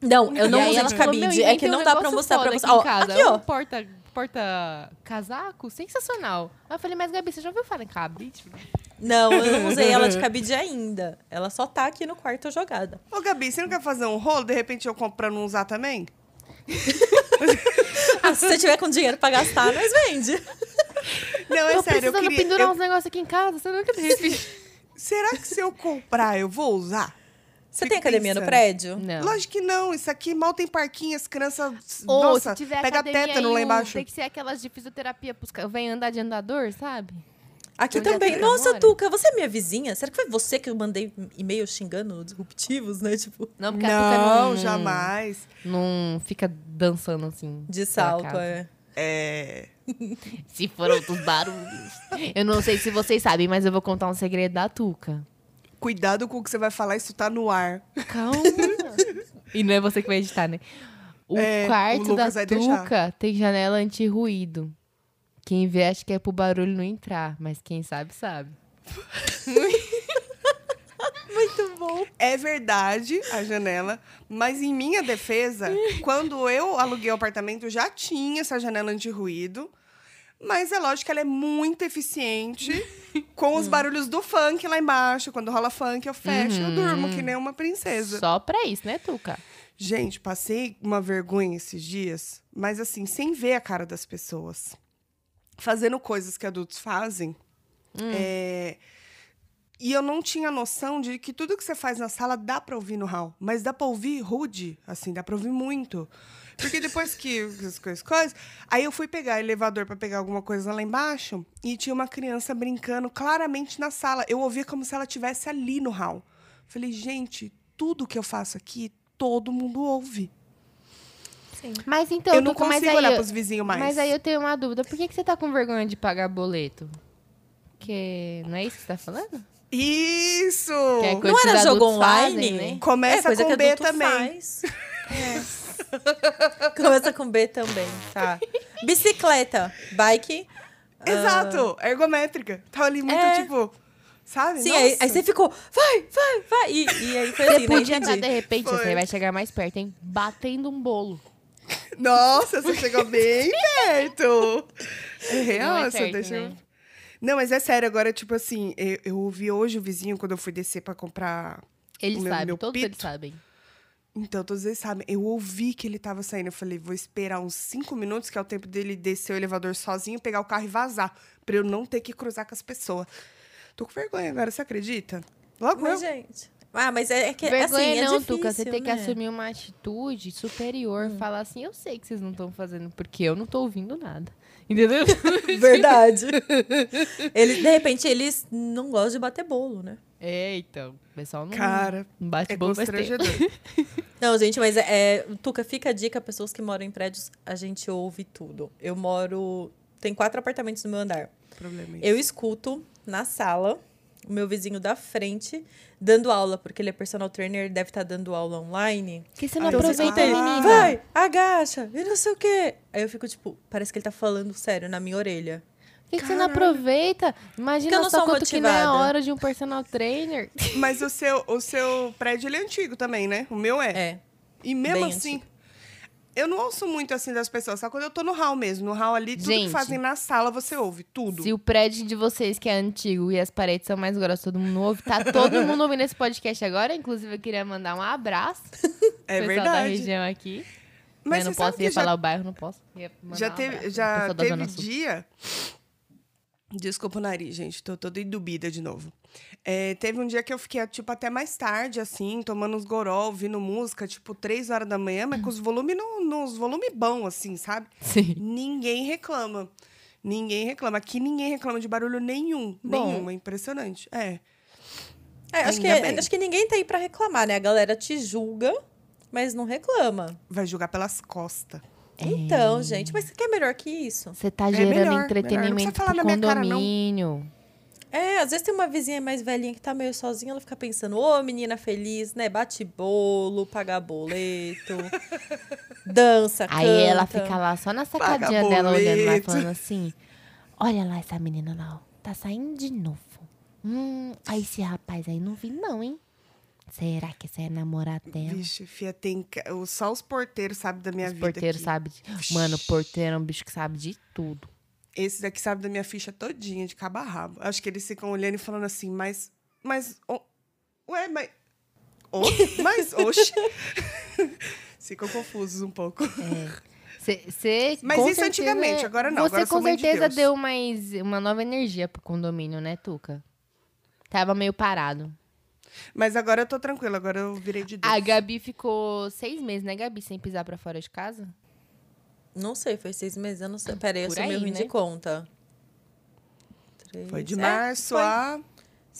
S3: Não, eu não
S1: E
S3: usei
S1: ela
S3: de
S1: falou,
S3: cabide.
S1: "Meu,
S3: é que não dá pra mostrar pra você.
S1: aqui
S3: Ó,
S1: em casa.
S3: aqui,
S1: É
S3: ó.
S1: um porta, porta casaco sensacional. Aí eu falei, mas Gabi, você já ouviu falar em cabide?
S3: Não, eu não usei ela de cabide ainda. Ela só tá aqui no quarto jogada.
S2: Ô, Gabi, você não quer fazer um rolo? De repente eu compro pra não usar também?
S3: Ah, se você tiver com dinheiro pra gastar, nós vende.
S2: Não, é
S1: Tô
S2: sério. Eu
S1: precisando
S2: queria,
S1: pendurar
S2: eu-
S1: uns negócios aqui em casa. Você teve.
S2: Será que se eu comprar, eu vou usar?
S3: Você
S2: Fico
S3: tem academia no
S2: pensando.
S3: prédio?
S1: Não.
S2: Lógico que não. Isso aqui mal tem parquinho, as crianças.
S1: Ou
S2: nossa,
S1: se tiver
S2: pega tétano lá embaixo.
S1: Tem que ser aquelas de fisioterapia pros caras. Vem andar de andador, sabe?
S3: Aqui também. Nossa,
S1: mora?
S3: Tuca, você é minha vizinha? Será que foi você que eu mandei e-mail xingando disruptivos, né? Tipo,
S1: Não, porque a Tuca
S2: Não,
S1: não,
S2: jamais.
S1: não fica dançando assim.
S3: de salto, é.
S2: É.
S1: Se for outros barulhos. Eu não sei se vocês sabem, mas eu vou contar um segredo da Tuca.
S2: Cuidado com o que você vai falar, isso tá no ar.
S1: Calma. e não é você que vai editar, né? O
S2: É, o
S1: quarto da
S2: vai deixar.
S1: Tuca tem janela anti-ruído. Quem vê acha que é pro barulho não entrar, mas quem sabe, sabe.
S3: Muito bom.
S2: É verdade a janela, mas em minha defesa, quando eu aluguei o apartamento, já tinha essa janela anti-ruído. Mas é lógico que ela é muito eficiente com os barulhos do funk lá embaixo. Quando rola funk, eu fecho, eu durmo que nem uma princesa.
S1: Só pra isso, né, Tuca?
S2: Gente, passei uma vergonha esses dias, mas assim, sem ver a cara das pessoas. Fazendo coisas que adultos fazem. É, E eu não tinha noção de que tudo que você faz na sala dá pra ouvir no hall. Mas dá pra ouvir rude, assim, dá pra ouvir muito. Porque depois que as coisas, coisas, aí eu fui pegar elevador pra pegar alguma coisa lá embaixo e tinha uma criança brincando claramente na sala. Eu ouvia como se ela estivesse ali no hall. Falei, gente, tudo que eu faço aqui, todo mundo ouve.
S3: Sim.
S1: Mas então,
S2: eu não consigo
S1: aí
S2: olhar
S1: eu-
S2: pros vizinhos mais.
S1: Mas aí eu tenho uma dúvida. Por que, que você tá com vergonha de pagar boleto? Que não é isso que você tá falando?
S2: Isso!
S1: Que é coisa
S3: Não
S1: que
S3: era
S1: os
S3: jogo
S1: adultos
S3: online?
S1: fazem, né?
S2: Começa
S3: é, coisa
S2: com
S3: que
S2: B também.
S3: Faz. É. Começa com B também, tá. Bicicleta, bike.
S2: Exato, ergométrica. Tava ali muito,
S3: É.
S2: tipo, sabe?
S3: Sim, aí, aí você ficou, vai, vai, vai. E, e aí foi assim, né?
S1: podia estar,
S3: Entendi.
S1: de repente,
S2: Foi.
S1: você vai chegar mais perto, hein? Batendo um bolo.
S2: Nossa, você chegou bem perto. É real,
S1: Não é perto,
S2: deixa eu-
S1: né?
S2: Não, mas é sério, agora, tipo assim, eu, eu ouvi hoje o vizinho quando eu fui descer pra comprar.
S1: Eles
S2: o meu-
S1: sabem,
S2: meu
S1: todos eles
S2: pito.
S1: sabem.
S2: Então, todos eles sabem. Eu ouvi que ele tava saindo. Eu falei, vou esperar uns cinco minutos, que é o tempo dele descer o elevador sozinho, pegar o carro e vazar. Pra eu não ter que cruzar com as pessoas. Tô com vergonha agora, você acredita? Logo
S3: Mas,
S2: eu.
S3: gente. Ah, mas é, é que
S1: Vergonha
S3: assim, é
S1: não,
S3: difícil,
S1: Tuca. Você tem que
S3: né?
S1: assumir uma atitude superior.
S2: Hum.
S1: Falar assim, eu sei que vocês não estão fazendo, porque eu não tô ouvindo nada. Entendeu?
S3: Verdade. Ele, de repente, eles não gostam de bater bolo, né?
S1: É, então. O pessoal não,
S2: Cara,
S1: não bate
S2: é
S1: tempo.
S2: constrangedor.
S3: Não, gente, mas é, é- Tuca, fica a dica, pessoas que moram em prédios, a gente ouve tudo. Eu moro. Tem quatro apartamentos no meu andar.
S2: Problema é
S3: Eu escuto na sala o meu vizinho da frente dando aula, porque ele é personal trainer, deve estar dando aula online.
S1: Por que você não
S2: Ah, eu
S1: aproveita,
S2: sei.
S1: menina?
S3: Vai, agacha, e não sei o quê. Aí eu fico tipo, parece que ele tá falando sério na minha orelha.
S1: Por que, que você não aproveita?
S3: Eu
S1: Imagina
S3: não
S1: só quanto que não é a
S3: motivada.
S1: hora de um personal trainer.
S2: Mas o seu, o seu prédio ele é antigo também, né? O meu é.
S3: É.
S2: E mesmo
S3: bem
S2: assim, eu não ouço muito assim das pessoas. Só quando eu tô no hall mesmo. No hall ali, tudo
S1: Gente.
S2: que fazem na sala, você ouve. Tudo.
S1: Se o prédio de vocês, que é antigo, e as paredes são mais grossas, todo mundo ouve, tá todo mundo ouvindo esse podcast agora. Inclusive, eu queria mandar um abraço
S2: É
S1: pro pessoal da
S2: verdade.
S1: região aqui.
S2: Mas
S1: eu não posso
S2: que já-
S1: falar o bairro, não posso.
S2: Já
S1: um
S2: teve,
S1: pro
S2: já
S1: da
S2: teve dia. Desculpa o nariz, gente. Tô toda endubida de novo. É, teve um dia que eu fiquei, tipo, até mais tarde, assim, tomando uns goró, ouvindo música, tipo, três horas da manhã, mas com os volumes no, nos volumes bons, assim, sabe?
S1: Sim.
S2: Ninguém reclama. Ninguém reclama. Aqui ninguém reclama de barulho nenhum.
S3: Bom.
S2: Nenhum. É impressionante. É.
S3: É, acho, que,
S2: bem.
S3: acho que ninguém tá aí pra reclamar, né? A galera te julga, mas não reclama.
S2: Vai julgar pelas costas.
S3: Então, gente, mas o que é melhor que isso?
S1: Você tá
S2: É
S1: gerando
S2: melhor, melhor. Não
S1: entretenimento
S2: precisa falar
S1: pro
S2: na minha cara, não.
S1: condomínio.
S3: É, às vezes tem uma vizinha mais velhinha que tá meio sozinha, ela fica pensando, ô menina feliz, né? Bate bolo, paga boleto, dança,
S1: Aí
S3: canta.
S1: ela fica lá só na sacadinha dela olhando lá, falando assim: Olha lá essa menina lá, ó. Tá saindo de novo. Hum, aí esse rapaz aí não vi, não, hein? Será que esse é namorado dela?
S2: Vixe, fia, tem. Só os porteiros sabem da minha
S1: Os
S2: vida.
S1: porteiros
S2: aqui.
S1: sabem. de- Mano, porteiro é um bicho que sabe de tudo.
S2: Esse daqui sabe da minha ficha todinha, de cabo a rabo. Acho que eles ficam olhando e falando assim, mas. Mas. o- ué, mas. Ô, mas, oxe. ficam confusos um pouco.
S1: Cê, cê,
S2: Mas isso
S1: certeza-
S2: antigamente, agora não,
S1: Você
S2: agora
S1: com
S2: de
S1: certeza
S2: Deus.
S1: deu mais uma nova energia pro condomínio, né, Tuca? Tava meio parado.
S2: Mas agora eu tô tranquila, agora eu virei de Deus.
S1: A Gabi ficou seis meses, né, Gabi? Sem pisar pra fora de casa?
S3: Não sei, foi seis meses, eu não sei. Pera aí, eu
S1: Por
S3: sou meio
S1: aí,
S3: ruim
S1: né?
S3: de conta. Três-
S2: Foi de
S3: é,
S2: março
S3: foi.
S2: a.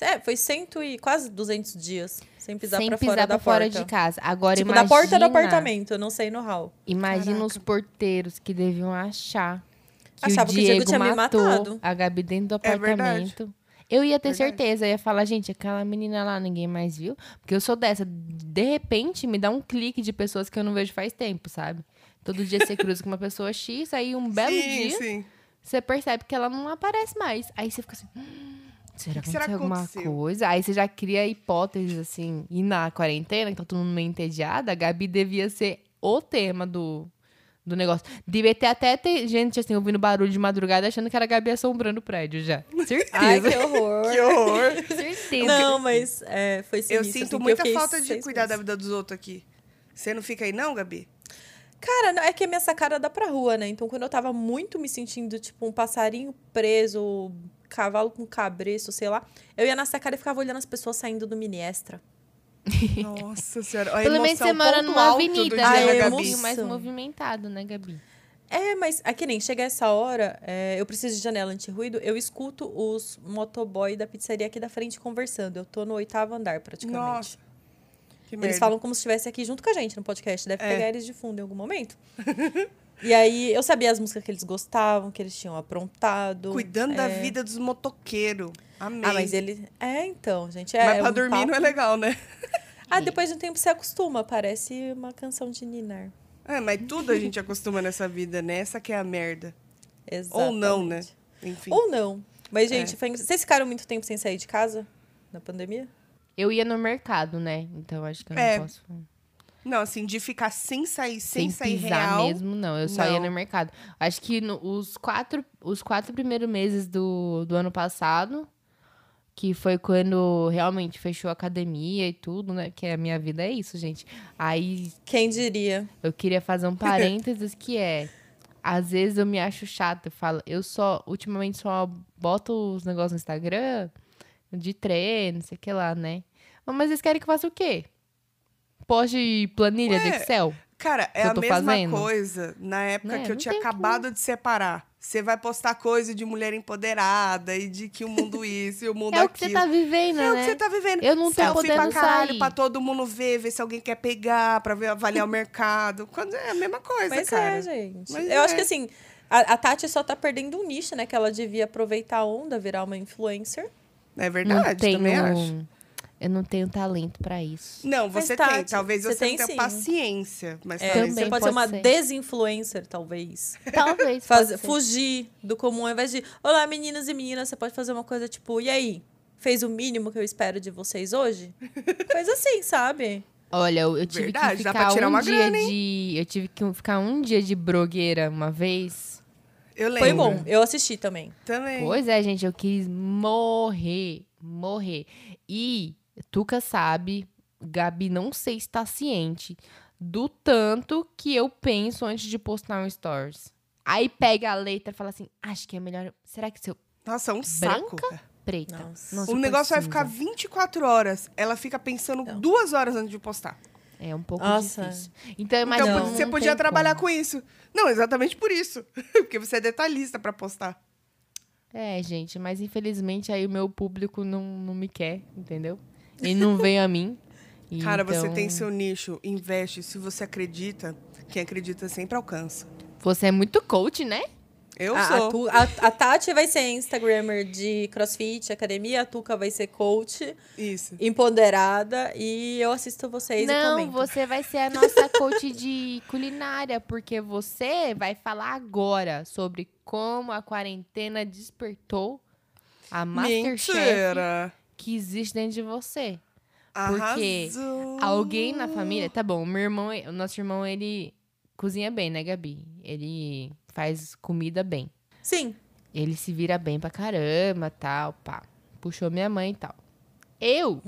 S3: É, foi cento e quase 200 dias sem pisar
S1: sem
S3: pra
S1: pisar
S3: fora
S1: pra
S3: da
S1: fora
S3: porta.
S1: de casa. Agora
S3: Tipo,
S1: imagina...
S3: da porta do apartamento, eu não sei no hall.
S1: Imagina os porteiros que deviam achar que
S3: Achava
S1: o
S3: que o
S1: Diego,
S3: Diego tinha me
S1: matou
S3: matado.
S1: a Gabi dentro do
S2: É verdade.
S1: Eu ia ter
S2: Verdade.
S1: certeza, eu ia falar, gente, aquela menina lá ninguém mais viu. Porque eu sou dessa. De repente, me dá um clique de pessoas que eu não vejo faz tempo, sabe? Todo dia você cruza com uma pessoa X, aí um belo
S2: sim,
S1: dia
S2: sim.
S1: você percebe que ela não aparece mais. Aí você fica assim. "Hum, Será que
S2: que será que
S1: alguma
S2: aconteceu?"
S1: coisa? Aí você já cria hipóteses assim. E na quarentena, que tá todo mundo meio entediado, a Gabi devia ser o tema do, do negócio. Devia ter até ter gente assim, ouvindo barulho de madrugada achando que era a Gabi assombrando o prédio já. Certeza.
S3: Ai, que horror.
S2: Que horror.
S1: Certeza.
S3: Não, mas é, foi sinistro.
S2: eu
S3: assim,
S2: sinto
S3: eu
S2: muita
S3: fiquei
S2: falta de cuidar da
S3: meses.
S2: vida dos outros aqui. Você não fica aí, não, Gabi?
S3: Cara, não, é que a minha sacada dá pra rua, né? Então, quando eu tava muito me sentindo, tipo, um passarinho preso, cavalo com cabreço, sei lá, eu ia na sacada e ficava olhando as pessoas saindo do mini extra.
S2: Nossa senhora. A
S1: Pelo menos
S2: emoção,
S1: você mora numa
S2: alto do
S1: avenida,
S3: Ah,
S1: né?
S2: da
S3: é
S1: Um
S2: Gabi.
S1: pouquinho mais movimentado, né, Gabi?
S3: É, mas aqui nem chega essa hora, é, eu preciso de janela anti-ruído, eu escuto os motoboy da pizzaria aqui da frente conversando. Eu tô no oitavo andar, praticamente.
S2: Nossa. Que
S3: Eles
S2: merda.
S3: falam como se estivesse aqui junto com a gente no podcast. Deve
S2: É.
S3: pegar eles de fundo em algum momento. e aí, eu sabia as músicas que eles gostavam, que eles tinham aprontado.
S2: Cuidando da
S3: É.
S2: vida dos motoqueiros. Amém.
S3: Ah, mas ele... É, então, gente. É,
S2: Mas
S3: é
S2: pra
S3: um
S2: dormir
S3: papo.
S2: não é legal, né?
S3: Ah, depois de um tempo você acostuma. Parece uma canção de Ninar.
S2: É, mas tudo a gente acostuma nessa vida, né? Essa que é a merda.
S3: Exatamente.
S2: Ou não, né? Enfim.
S3: Ou não. Mas,
S2: É.
S3: gente, foi- vocês ficaram muito tempo sem sair de casa? Na pandemia?
S1: Eu ia no mercado, né? Então acho que eu não
S2: É,
S1: posso.
S2: Não, assim, de ficar sem sair, sem,
S1: sem
S2: sair
S1: pisar
S2: real.
S1: mesmo, não. Eu só ia
S2: não.
S1: no mercado. Acho que no- os, quatro, os quatro primeiros meses do, do ano passado, que foi quando realmente fechou a academia e tudo, né? Que a minha vida é isso, gente. Aí
S3: Quem diria?
S1: eu queria fazer um parênteses que é. Às vezes eu me acho chata, eu falo, eu só, ultimamente só boto os negócios no Instagram de treino, não sei o que lá, né? Mas vocês querem que eu faça o quê? Poste planilha de
S2: Ué,
S1: Excel?
S2: Cara, é a mesma
S1: fazendo.
S2: coisa na época
S1: Né,
S2: que eu
S1: não
S2: tinha acabado de separar. Você vai postar coisa de mulher empoderada e de que o mundo isso e o mundo
S1: É o que
S2: aquilo.
S1: você tá vivendo,
S2: É o
S1: né?
S2: que você tá vivendo.
S1: Eu não tô
S2: Selfie pra
S1: podendo
S2: caralho,
S1: sair.
S2: pra todo mundo ver, ver se alguém quer pegar, pra ver, avaliar o mercado. Quando é a mesma coisa,
S3: Mas
S2: cara.
S3: é, gente.
S2: Mas
S3: eu acho
S2: é.
S3: que assim, a, a Tati só tá perdendo um nicho, né? Que ela devia aproveitar a onda, virar uma influencer.
S2: É
S1: não
S2: verdade,
S1: tenho,
S2: também acho.
S1: Eu não tenho talento pra isso.
S2: Não, você tem. Talvez
S3: você
S2: você,
S3: tem
S2: tenha
S3: sim.
S2: paciência. Mas
S3: É,
S2: talvez
S3: você
S1: Também
S3: pode,
S1: pode
S3: ser uma
S1: ser.
S3: desinfluencer, talvez.
S1: Talvez.
S3: Faz-
S1: pode ser.
S3: fugir do comum, ao invés de Olá, meninos e meninas, você pode fazer uma coisa tipo, e aí? Fez o mínimo que eu espero de vocês hoje? coisa assim, sabe?
S1: Olha, eu, eu tive
S2: Verdade,
S1: que
S2: dá
S1: ficar
S2: pra tirar
S1: um
S2: uma
S1: dia
S2: grana,
S1: de. Eu tive que ficar um dia de blogueira uma vez.
S2: Eu lembro.
S3: Foi bom, eu assisti também.
S2: Também.
S1: Pois é, gente, eu quis morrer, morrer. E Tuca sabe, Gabi não sei se tá ciente do tanto que eu penso antes de postar um stories. Aí pega a letra e fala assim: acho que é melhor. Será que se eu.
S2: Nossa, é um saco.
S1: Branca?
S2: cara.
S1: Preta.
S3: Nossa.
S1: Não, se
S2: O negócio vai ficar 24 horas. Ela fica pensando duas horas antes de postar.
S1: É um pouco
S3: Nossa.
S1: difícil. Então,
S2: Então
S1: imagina.
S2: você podia trabalhar com isso. Não, exatamente por isso. Porque você é detalhista pra postar.
S1: É, gente, mas infelizmente aí o meu público não, não me quer, entendeu? Ele não vem a mim. E
S2: Cara, você
S1: então-
S2: tem seu nicho, investe. Se você acredita, quem acredita sempre alcança.
S1: Você é muito coach, né?
S2: Eu
S3: a,
S2: sou.
S3: a, Tu- a- a Tati vai ser Instagrammer de crossfit, academia. A Tuca vai ser coach,
S2: Isso.
S3: empoderada. E eu assisto vocês e
S1: Não, você vai ser a nossa coach de culinária, porque você vai falar agora sobre como a quarentena despertou a Masterchef
S2: Mentira.
S1: Que existe dentro de você. Porque
S2: Arrasou.
S1: Alguém na família, tá bom, meu irmão, o nosso irmão, ele cozinha bem, né, Gabi? Ele faz comida bem.
S3: Sim.
S1: Ele se vira bem pra caramba, tal, pá. Puxou minha mãe e tal. Eu,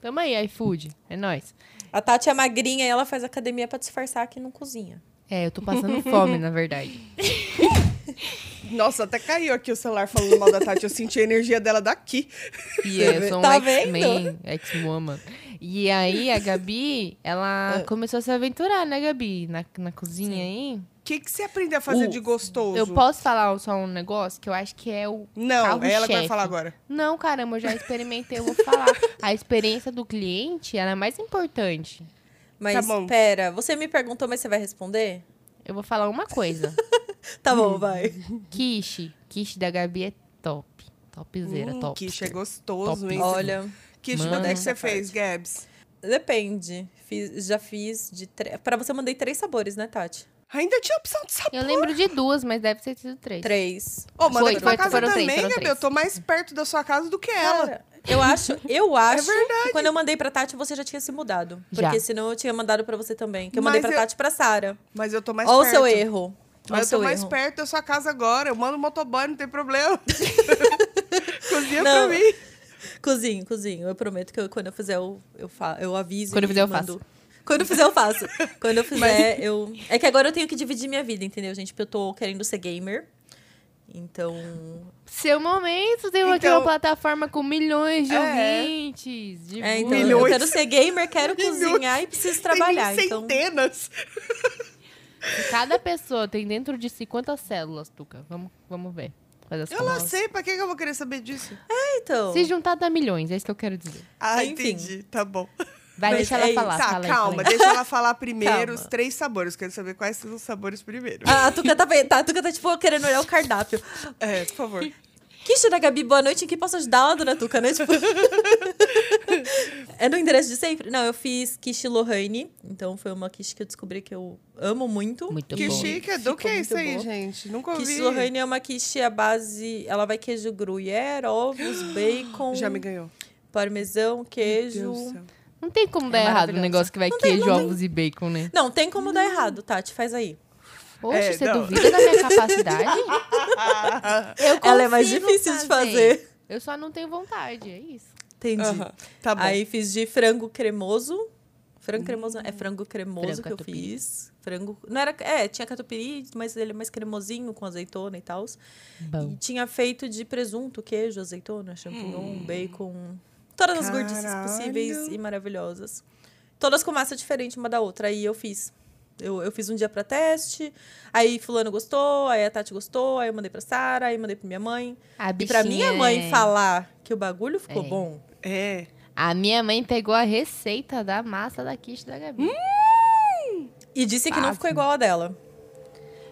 S1: tamo aí, iFood, é nóis.
S3: A Tati é magrinha e ela faz academia pra disfarçar que não cozinha.
S1: É, eu tô passando fome, na verdade.
S2: Nossa, até caiu aqui o celular falando mal da Tati. Eu senti a energia dela daqui.
S1: E eu sou um
S3: Tá
S1: X-Men, X-Woman. E aí, a Gabi, ela começou a se aventurar, né, Gabi? Na, na cozinha aí.
S2: O que, que você aprendeu a fazer
S3: Uh,
S2: de gostoso?
S1: Eu posso falar só um negócio que eu acho que é o
S2: Não, é ela que vai falar agora.
S1: Não, caramba, eu já experimentei, eu vou falar. A experiência do cliente, ela é mais importante.
S3: Mas,
S2: Tá bom.
S3: pera, você me perguntou, mas você vai responder?
S1: Eu vou falar uma coisa.
S3: Tá
S2: Hum.
S3: bom, vai.
S1: Quiche. Quiche da Gabi é top. Topzera,
S2: Hum,
S1: top.
S2: quiche é gostoso,
S1: Top.
S2: hein?
S3: Olha,
S2: Quiche, quando é que você fez. Gabs?
S3: depende. Fiz- já fiz de... Tre... Pra você, eu mandei três sabores, né, Tati?
S2: Ainda tinha opção de sabor.
S1: Eu lembro de duas, mas deve ter sido três.
S3: Três.
S2: Ô, manda
S1: Foi,
S2: aqui pra
S1: foi,
S2: casa
S1: foram três,
S2: também,
S1: foram
S2: Gabi.
S1: três.
S2: Eu tô mais perto da sua casa do que ela.
S3: Cara, eu acho, eu acho
S2: verdade.
S3: que quando eu mandei pra Tati, você já tinha se mudado.
S1: Já.
S3: Porque senão eu tinha mandado pra você também. Que eu
S2: Mas
S3: mandei pra
S2: eu-
S3: Tati e pra Sara.
S2: Mas eu tô mais
S3: Olha o
S2: perto.
S3: seu erro.
S2: Mas eu tô mais
S3: erro.
S2: perto da sua casa agora. Eu mando motoboy, não tem problema. Cozinha
S3: Não.
S2: pra mim.
S3: Cozinho, cozinho. Eu prometo que eu- quando eu fizer, eu, eu, fa eu aviso.
S1: Quando eu fizer, eu
S3: mando. Quando eu fizer, eu faço. Quando eu fizer, eu. É que agora eu tenho que dividir minha vida, entendeu, gente? Porque eu tô querendo ser gamer. Então.
S1: Seu momento, tem aqui
S2: Então-
S1: uma plataforma com milhões de
S2: É.
S1: ouvintes. De
S3: É, então
S2: Milhões.
S3: eu quero ser gamer, quero
S2: Milhões.
S3: cozinhar e preciso trabalhar.
S2: Tem
S3: Então.
S2: centenas.
S1: Cada pessoa tem dentro de si quantas células, Tuca? Vamos, vamos ver. As
S2: Eu não sei, pra que que eu vou querer saber disso?
S3: então.
S1: Se juntar dá milhões, é isso que eu quero dizer.
S2: Ah,
S3: Enfim.
S2: entendi. Tá bom.
S1: Vai,
S3: Mas
S1: deixa
S3: é
S1: ela
S3: isso.
S1: falar.
S2: tá,
S1: fala aí,
S2: calma.
S1: fala aí.
S2: Deixa ela falar primeiro
S3: Calma.
S2: os três sabores. Quero saber quais são os sabores primeiro.
S3: A, a Tuca tá, tá, a Tuca tá, tipo, querendo olhar o cardápio.
S2: É, por favor.
S3: Quiche da Gabi, boa noite. Em que posso ajudar a dona Tuca, né? Tipo... é no endereço de sempre? Não, eu fiz quiche Lohane. Então foi uma quiche que eu descobri que eu amo muito.
S1: Muito
S2: que
S1: bom.
S2: chique. Do
S3: Ficou
S2: que é isso aí, gente? Nunca ouvi.
S3: Quiche Lohane é uma quiche à base... Ela vai queijo gruyère, ovos, bacon,
S2: Já me ganhou.
S3: parmesão, queijo...
S2: Do.
S1: Não tem como dar
S3: É
S1: errado um negócio que vai
S3: Não tem,
S1: queijo,
S3: não tem.
S1: ovos e bacon, né?
S3: Não, tem como dar errado, Tati. Faz aí.
S1: Oxe,
S2: É,
S1: você
S2: não.
S1: duvida da minha capacidade? Eu
S3: Ela é mais difícil de fazer.
S1: Eu só não tenho vontade, é isso.
S3: Entendi.
S2: Tá bom.
S3: Aí fiz de frango cremoso. Frango cremoso, é frango cremoso
S1: Frango
S3: que eu
S1: catupiry.
S3: fiz. Frango, não era, é, tinha catupiry, mas ele é mais cremosinho com azeitona e tal. E tinha feito de presunto, queijo, azeitona, champignon, bacon, todas as gordices
S2: Caralho.
S3: possíveis e maravilhosas. Todas com massa diferente uma da outra. Aí eu fiz. Eu, eu fiz um dia pra teste, aí fulano gostou, aí a Tati gostou, aí eu mandei pra Sara, aí eu mandei pra minha mãe.
S1: A
S3: E pra minha mãe
S1: é-
S3: falar que o bagulho ficou
S1: É.
S3: bom,
S2: É.
S1: A minha mãe pegou a receita da massa da quiche da Gabi.
S3: e disse que não ficou igual a dela.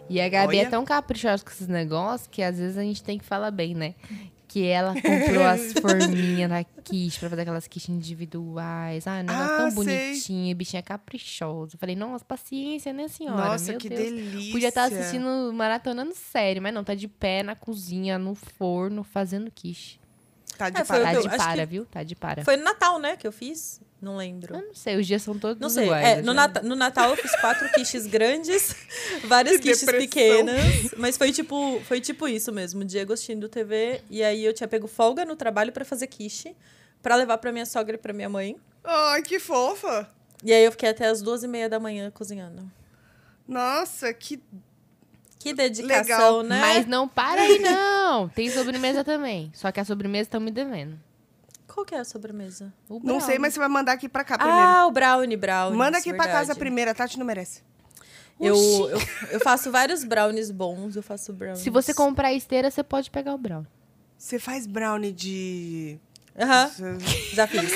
S1: E a Gabi é
S2: Olha.
S1: tão caprichosa com esses negócios que às vezes a gente tem que falar bem, né? Que ela comprou as forminhas da quiche pra fazer aquelas quiches individuais. Ai, um negócio
S2: Ah,
S1: tão
S2: sei.
S1: bonitinho, bichinha caprichosa. Eu falei, nossa, paciência, né, senhora?
S2: Nossa,
S1: Meu
S2: que
S1: Deus.
S2: delícia.
S1: Podia estar assistindo, maratonando série, mas não, tá de pé na cozinha, no forno, fazendo quiche.
S2: Tá de
S3: É, foi
S1: Tá de para, viu? Tá de para.
S3: Foi no Natal, né, que eu fiz? Não lembro.
S1: Eu não sei, os dias são todos
S3: Não sei.
S1: iguais.
S3: É,
S1: eu
S3: no,
S1: já-
S3: Nata- no Natal eu fiz quatro quiches grandes, várias
S2: Que
S3: quiches
S2: depressão.
S3: pequenas. Mas foi tipo, foi tipo isso mesmo. Diego assistindo TV. E aí eu tinha pego folga no trabalho pra fazer quiche. Pra levar pra minha sogra e pra minha mãe.
S2: Ai, que fofa.
S3: E aí eu fiquei até as duas e meia da manhã cozinhando.
S2: Nossa, que...
S3: Que dedicação,
S2: Legal.
S3: né?
S1: Mas não para aí, não. Tem sobremesa também. Só que a sobremesa estão me devendo.
S3: Qual que é a sobremesa?
S1: O
S2: Não sei, mas você vai mandar aqui pra cá primeiro.
S3: Ah, o brownie, brownie.
S2: Manda aqui pra casa
S3: verdade.
S2: primeiro. A Tati não merece.
S3: Eu, eu, eu faço vários brownies bons. Eu faço brownies.
S1: Se você comprar esteira, você pode pegar o brownie.
S2: Você faz brownie de...
S3: Aham, já fiz.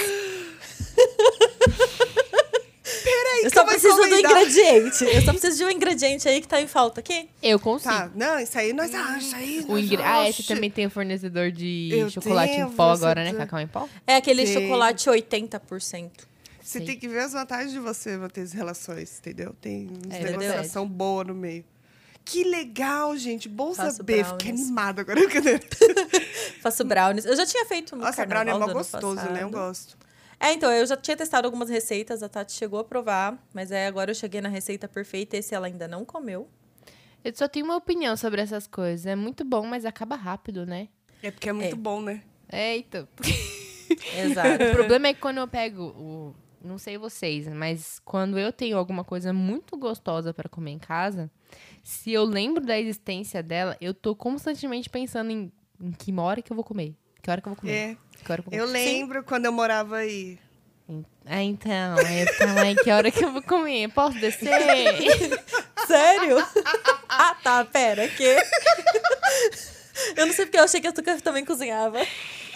S2: Peraí,
S3: Eu só
S2: que vai
S3: preciso do ingrediente. Eu só preciso de um ingrediente aí que tá em falta aqui.
S1: Eu consigo.
S2: Tá, não, isso aí nós achamos, isso aí
S1: O. Ah, esse
S2: acha.
S1: também tem o fornecedor de
S2: Eu
S1: chocolate
S2: tenho,
S1: em pó
S2: você
S1: agora, né? Cacau em pó?
S3: É aquele
S2: Tem.
S3: chocolate 80%.
S2: Você
S1: Sim.
S2: tem que ver as vantagens de você manter as relações, entendeu? Tem uns
S1: É
S2: negociação boa no meio. Que legal, gente. Bom
S3: Faço
S2: saber. Fiquei
S3: brownies.
S2: animada agora.
S3: Faço brownies. Eu já tinha feito no
S2: Nossa, brownie é mó gostoso, né? Eu gosto.
S3: É, então, eu já tinha testado algumas receitas, a Tati chegou a provar, mas aí agora eu cheguei na receita perfeita, esse ela ainda não comeu.
S1: Eu só tenho uma opinião sobre essas coisas. É muito bom, mas acaba rápido, né?
S2: É porque é muito
S3: É.
S2: bom, né?
S1: É, então.
S3: Exato.
S1: O problema é que quando eu pego o. Não sei vocês, mas quando eu tenho alguma coisa muito gostosa pra comer em casa, se eu lembro da existência dela, eu tô constantemente pensando em, em que hora que eu vou comer. Que hora que eu vou comer.
S2: É.
S1: Que eu
S2: lembro quando eu morava aí.
S1: Ah, então. Aí eu ficava, ai, que hora que eu vou comer? Posso descer?
S3: Sério? ah, tá, pera, que? eu não sei porque eu achei que a Tuca também cozinhava.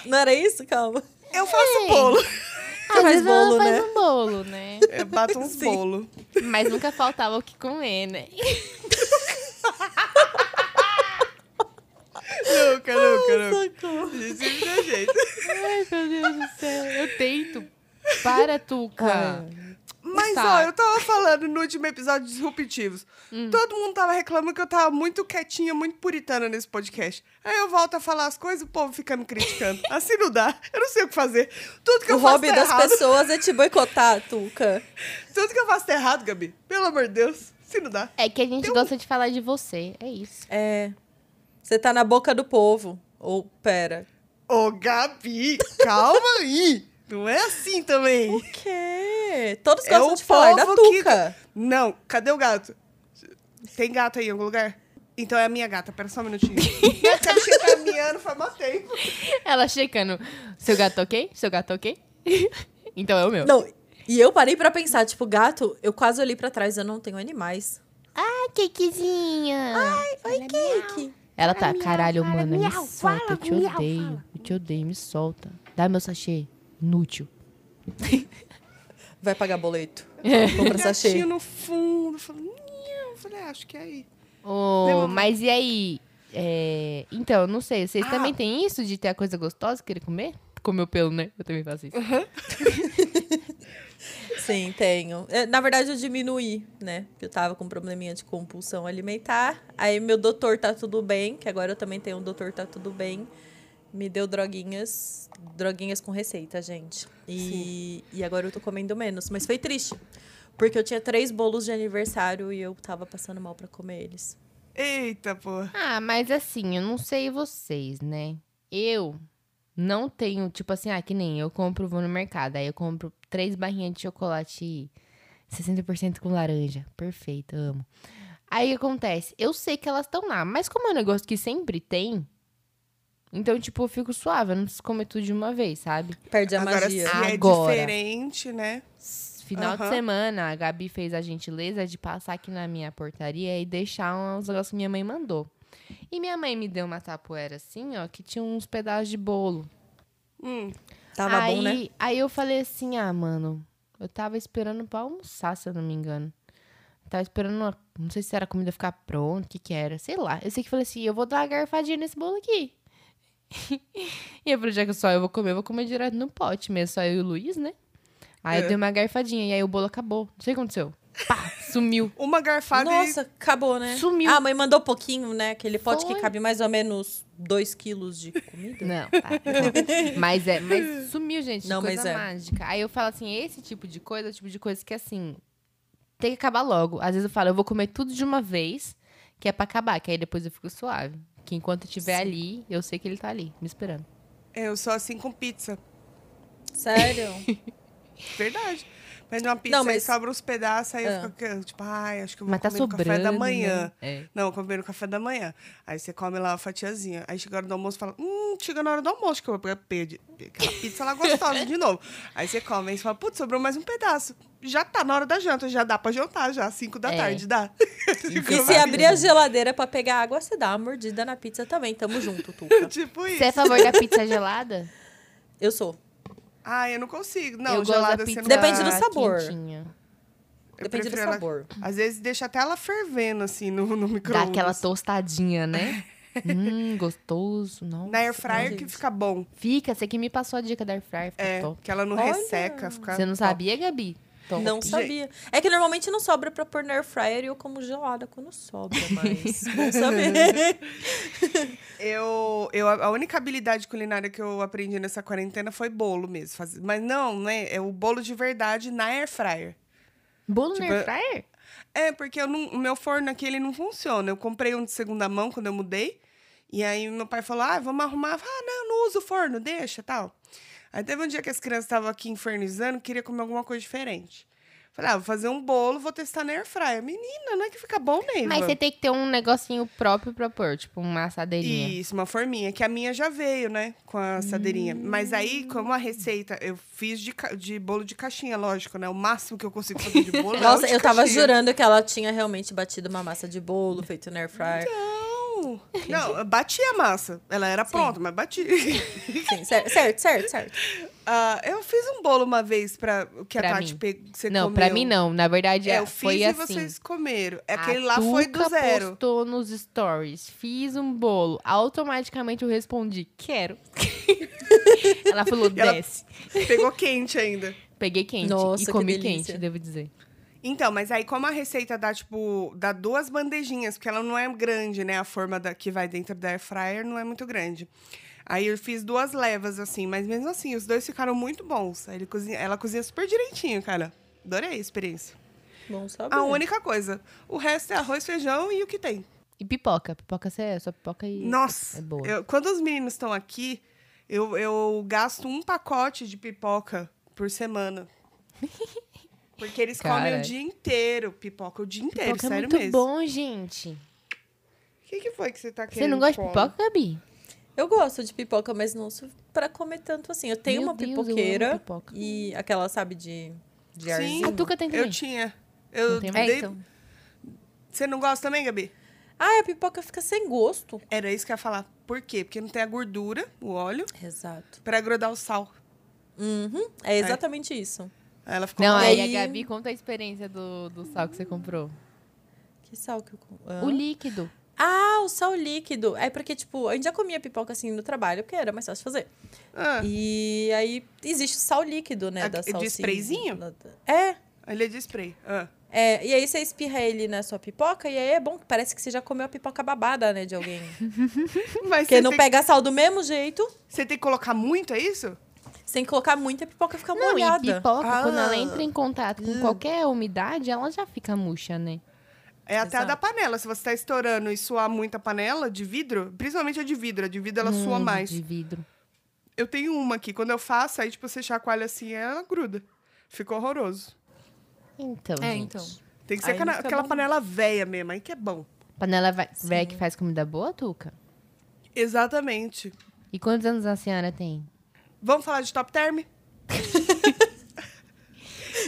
S3: Não era isso? Calma.
S2: Eu faço bolo.
S3: Você faz bolo,
S1: ela
S3: né?
S1: faz um bolo, né?
S2: Eu bato uns
S3: Sim.
S2: bolos.
S1: Mas nunca faltava o que comer, né?
S2: Nunca, nunca, nunca. Sempre dá jeito.
S1: Ai, meu Deus do céu. Eu tento. Para, Tuca.
S2: Mas,
S1: Tá.
S2: ó, eu tava falando no último episódio de Disruptivos.
S1: Hum.
S2: Todo mundo tava reclamando que eu tava muito quietinha, muito puritana nesse podcast. Aí eu volto a falar as coisas e o povo fica me criticando. Assim não dá. Eu não sei o que fazer. Tudo que
S3: O
S2: eu faço
S3: hobby
S2: tá
S3: das
S2: errado.
S3: pessoas é te boicotar, Tuca.
S2: Tudo que eu faço tá errado, Gabi. Pelo amor de Deus. Se não dá.
S1: É que a gente gosta de falar de você. É isso.
S3: É. Você tá na boca do povo. Ou, pera.
S2: Ô, Gabi, calma aí. Não é assim também.
S3: O quê? Todos
S2: É
S3: gostam
S2: o
S3: de falar da
S2: povo que-
S3: Tuca.
S2: Não, cadê o gato? Tem gato aí em algum lugar? Então é a minha gata, pera só um minutinho. minha gatinha tá miando faz mó tempo.
S1: Ela checando. Seu gato ok? Seu gato ok? então é o meu.
S3: Não, e eu parei pra pensar, tipo, gato, eu quase olhei pra trás, eu não tenho animais.
S1: Ah, Cakezinha.
S3: Oi, Cake.
S1: Ela tá, caralho, mano, me solta, eu te odeio. Eu te odeio, me solta. Dá meu sachê. Inútil.
S3: Vai pagar boleto.
S1: É.
S3: Compra sachê.
S2: No fundo. Falei, "Ah, acho que é aí. Lembra-
S1: mas e aí? É, Então, não sei, vocês
S2: Ah.
S1: também têm isso de ter a coisa gostosa, querer comer? Comer o pelo, né? Eu também faço isso.
S3: Sim, tenho. É, Na verdade, eu diminuí, né? Porque eu tava com um probleminha de compulsão alimentar. Aí meu doutor tá tudo bem, que agora eu também tenho um doutor tá tudo bem. Me deu droguinhas, droguinhas com receita, gente. E, e agora eu tô comendo menos. Mas foi triste. Porque eu tinha três bolos de aniversário e eu tava passando mal pra comer eles.
S2: Eita, pô.
S1: Ah, mas assim, eu não sei vocês, né? Eu não tenho, tipo assim, ah, que nem eu compro, vou no mercado, aí eu compro três barrinhas de chocolate 60% com laranja. Perfeito, amo. Aí o que acontece? Eu sei que elas estão lá, mas como é um negócio que sempre tem, então, tipo, eu fico suave, eu não preciso comer tudo de uma vez, sabe?
S3: Perde a
S2: Agora,
S3: magia.
S2: se é
S1: Agora.
S2: diferente, né?
S1: Final de
S2: Aham.
S1: semana, a Gabi fez a gentileza de passar aqui na minha portaria e deixar uns negócios que minha mãe mandou. E minha mãe me deu uma tapoeira assim, ó, que tinha uns pedaços de bolo.
S2: Hum,
S3: Tava
S1: aí,
S3: bom, né?
S1: Aí eu falei assim, ah, mano, eu tava esperando pra almoçar, se eu não me engano. Tava esperando, uma- não sei se era a comida ficar pronta, o que que era, sei lá. Eu sei que falei assim, eu vou dar uma garfadinha nesse bolo aqui. e eu falei, já que só eu vou comer, eu vou comer direto no pote mesmo, só eu e o Luiz, né? Aí
S2: É.
S1: eu dei uma garfadinha e aí o bolo acabou. Não sei o que aconteceu. Pá, sumiu.
S2: uma garfada e...
S3: Nossa, acabou, né?
S1: Sumiu.
S3: Ah, a mãe mandou pouquinho, né? Aquele pote
S1: Foi.
S3: que cabe mais ou menos 2 quilos de comida.
S1: Não, tá. não. Mas é, mas sumiu, gente.
S3: Não,
S1: coisa
S3: mas é.
S1: mágica. Aí eu falo assim, esse tipo de coisa é o tipo de coisa que assim tem que acabar logo. Às vezes eu falo, eu vou comer tudo de uma vez, que é pra acabar, que aí depois eu fico suave. Que enquanto eu estiver ali, eu sei que ele tá ali, me esperando.
S2: Eu sou assim com pizza.
S3: Sério?
S2: Verdade. Pede uma pizza
S3: Não,
S2: e
S3: mas-
S2: sobra uns pedaços, aí
S3: Ah.
S2: eu fico, tipo, ai, acho que eu vou
S1: Mas tá
S2: comer no café da manhã.
S1: né? É.
S2: Não, comer no café da manhã. Aí você come lá uma fatiazinha. Aí chega a hora do almoço e fala, hum, chega na hora do almoço que eu vou pegar pe- aquela pizza lá gostosa de novo. Aí você come, aí você fala, putz, sobrou mais um pedaço. Já tá na hora da janta, já dá pra jantar, já, 5 da
S1: É.
S2: tarde, dá.
S3: E se abrir a geladeira pra pegar água, você dá uma mordida na pizza também. Tamo junto, Tuca.
S2: tipo isso.
S1: Você é a favor da pizza gelada?
S3: Eu sou.
S2: Ah, eu não consigo. Não,
S1: eu
S2: gelada
S1: da
S2: você
S1: pizza
S2: não
S3: Depende do
S2: dá.
S3: sabor.
S1: quentinha.
S2: Eu
S3: Depende do
S2: ela-
S3: sabor.
S2: Às vezes deixa até ela fervendo, assim, no, no
S1: Dá
S2: micro-ondas.
S1: aquela tostadinha, né? hum, gostoso. Nossa.
S2: Na air fryer que fica bom.
S1: Fica, você que me passou a dica da air fryer, fica
S2: É,
S1: top.
S2: que ela não
S3: Olha.
S2: resseca. Fica
S1: Você não
S2: top.
S1: sabia, Gabi? Top.
S3: Não sabia. É que normalmente não sobra pra pôr na air fryer e eu como gelada quando sobra, mas bom saber.
S2: Eu, eu, a única habilidade culinária que eu aprendi nessa quarentena foi bolo mesmo. Fazer, mas não, né? É o bolo de verdade na air fryer.
S1: Bolo
S2: Tipo,
S1: na air fryer?
S2: É, porque eu não- o meu forno aqui ele não funciona. Eu comprei um de segunda mão quando eu mudei. E aí meu pai falou: ah, vamos arrumar. Ah, não, não uso o forno, deixa tal. Aí teve um dia que as crianças estavam aqui infernizando, queria comer alguma coisa diferente. Falei, ah, vou fazer um bolo, vou testar na air fryer. Menina, não é que fica bom, Neiva?
S1: Mas você tem que ter um negocinho próprio pra pôr, tipo uma assadeirinha.
S2: Isso, uma forminha, que a minha já veio, né? Com a assadeirinha. Mas aí, como a receita, eu fiz de, de bolo de caixinha, lógico, né? O máximo que eu consigo fazer de bolo é
S3: Nossa,
S2: de
S3: eu tava
S2: caixinha.
S3: jurando que ela tinha realmente batido uma massa de bolo feito na air fryer.
S2: Não, não, eu bati a massa. Ela era pronta, mas bati.
S3: Sim, certo, certo, certo, certo.
S2: Ah, eu fiz um bolo uma vez pra que a
S1: Pra
S2: Tati
S1: mim.
S2: pegou. Você
S1: não,
S2: comeu.
S1: pra mim não. Na verdade,
S2: É, eu
S1: foi
S2: fiz e
S1: assim.
S2: vocês comeram. É,
S1: A
S2: Aquele lá foi do zero.
S1: postou nos stories. Fiz um bolo. Automaticamente eu respondi, quero. Ela falou,
S2: Ela-
S1: desce.
S2: Pegou quente ainda.
S1: Peguei quente
S3: Nossa,
S1: e comi quente, devo dizer.
S2: Então, mas aí como a receita dá, tipo, dá duas bandejinhas, porque ela não é grande, né? A forma da, que vai dentro da air fryer não é muito grande. Aí eu fiz duas levas, assim, mas mesmo assim, os dois ficaram muito bons. Aí ele cozinha, ela cozinha super direitinho, cara. Adorei a experiência.
S3: Bom saber.
S2: A única coisa. O resto é arroz, feijão e o que tem.
S1: E pipoca. Pipoca, você é só pipoca e...
S2: Nossa!
S1: É boa.
S2: eu- quando os meninos estão aqui, eu, eu gasto um pacote de pipoca por semana. Porque eles comem
S1: Cara.
S2: o dia inteiro pipoca, o dia inteiro,
S1: Pipoca é
S2: sério
S1: muito
S2: mesmo.
S1: bom, gente.
S2: O que, que foi que você tá querendo?
S1: Você não gosta de pipoca, Gabi?
S3: Eu gosto de pipoca, mas não sou pra comer tanto assim. Eu tenho
S1: Meu
S3: uma
S1: Deus, eu amo
S3: pipoqueira
S1: pipoca.
S3: e aquela, sabe, de, de
S2: Sim.
S3: arzinho.
S1: A Tuca tem também.
S2: Eu tinha. Eu
S1: Não tem
S3: É,
S2: dei-
S3: então.
S2: Você não gosta também, Gabi?
S3: Ah, a pipoca fica sem gosto.
S2: Era isso que eu ia falar. Por quê? Porque não tem a gordura, o óleo,
S3: Exato.
S2: pra grudar o sal.
S3: Uhum, é exatamente isso.
S2: Aí ela ficou...
S1: Não,
S2: mal.
S1: aí
S3: Aí-
S1: a Gabi conta a experiência do, do sal que você comprou.
S3: Que sal que eu... com-
S1: O líquido.
S3: Ah, o sal líquido. É porque, tipo, a gente já comia pipoca assim no trabalho, porque era mais fácil de fazer.
S2: Ah,
S3: E aí existe o sal líquido, né?
S2: Ah,
S3: da
S2: de
S3: salsinha.
S2: sprayzinho?
S3: É.
S2: ele é de spray. Ah.
S3: É, e aí você espirra ele na sua pipoca, e aí é bom, que parece que você já comeu a pipoca babada, né, de alguém.
S2: Mas
S3: Porque
S2: você
S3: não
S2: tem,
S3: pega sal do mesmo jeito,
S2: você tem que colocar muito, é isso?
S3: Sem colocar muita a pipoca fica
S1: Não,
S3: molhada.
S1: e pipoca,
S2: Ah.
S1: quando ela entra em contato com qualquer umidade, ela já fica murcha, né?
S2: É até a da
S3: Exato.
S2: panela. Se você tá estourando e suar muito a panela de vidro, principalmente a de vidro, a de vidro ela sua
S1: Hum,
S2: mais.
S1: De vidro.
S2: Eu tenho uma aqui, quando eu faço, aí tipo, você chacoalha assim, ela gruda. Ficou horroroso.
S1: Então,
S3: É,
S1: gente.
S3: então.
S2: Tem que ser aquela, aquela panela velha mesmo, aí que é bom.
S1: Panela velha que faz comida boa, Tuca?
S2: Exatamente.
S1: E quantos anos a senhora tem?
S2: Vamos falar de top term?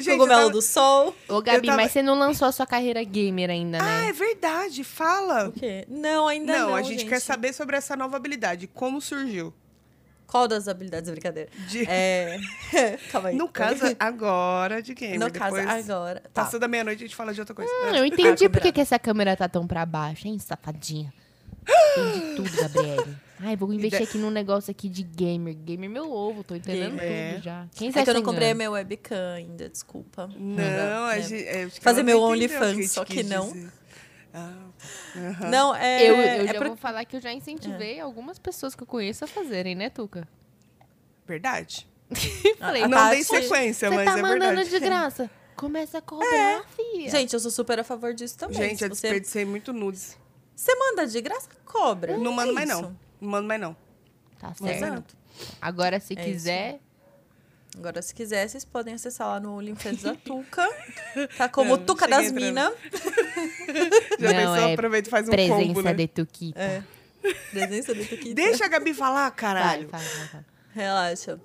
S2: Gente,
S3: Cogumelo
S2: tava-
S3: do sol.
S1: Ô, Gabi,
S2: tava-
S1: mas você não lançou a sua carreira gamer ainda,
S2: Ah,
S1: né?
S2: é verdade, fala.
S3: O quê? Não, ainda não,
S2: Não, a gente, quer saber sobre essa nova habilidade, como surgiu.
S3: Qual das habilidades, brincadeira?
S2: De-
S3: É... Calma aí.
S2: No caso, agora de gamer.
S3: No caso,
S2: depois,
S3: agora. Tá.
S2: Passou da meia-noite, a gente fala de outra coisa.
S1: Hum,
S2: Ah.
S1: eu entendi
S3: Ah,
S1: por que essa câmera tá tão pra baixo, hein, safadinha. Entendi tudo, Gabriele. Ai, vou investir aqui num negócio aqui de gamer. Gamer meu ovo, tô entendendo
S3: Gamer.
S2: É.
S1: tudo já. Quem
S3: É
S1: você
S3: que eu não comprei minha webcam ainda, desculpa.
S2: Não, a
S3: É.
S2: gente, é, acho que
S3: Fazer meu
S2: não
S3: OnlyFans, só que não.
S2: Ah.
S3: Não, é.
S1: Eu, eu
S3: é
S1: já
S3: por-
S1: vou falar que eu já incentivei algumas pessoas que eu conheço a fazerem, né, Tuca?
S2: Verdade.
S1: Falei,
S2: não
S3: Tati-
S2: dei sequência,
S1: Você
S2: mas
S1: tá
S2: é
S1: mandando
S2: verdade.
S1: de graça. Começa a cobrar, filha.
S3: Gente, eu sou super a favor disso também.
S2: Gente, eu
S3: você,
S2: desperdicei muito nudes.
S3: você manda de graça, cobra.
S2: Não mando
S3: É
S2: mais,
S3: isso.
S2: não. Não mando mais, não.
S1: Tá certo.
S3: Exato.
S1: Agora, se
S3: É
S1: quiser,
S3: Agora, se quiser, vocês podem acessar lá no OnlyFans da Tuca. Tá como
S2: Não,
S3: Tuca das. Minas.
S2: Já
S1: Não,
S2: pensou?
S1: é
S2: Aproveita e faz um
S1: presença
S2: combo, né?
S1: de Tuquita.
S3: É. Presença do Tuquita.
S2: Deixa a Gabi falar, caralho.
S1: vai, vai, vai.
S3: Relaxa.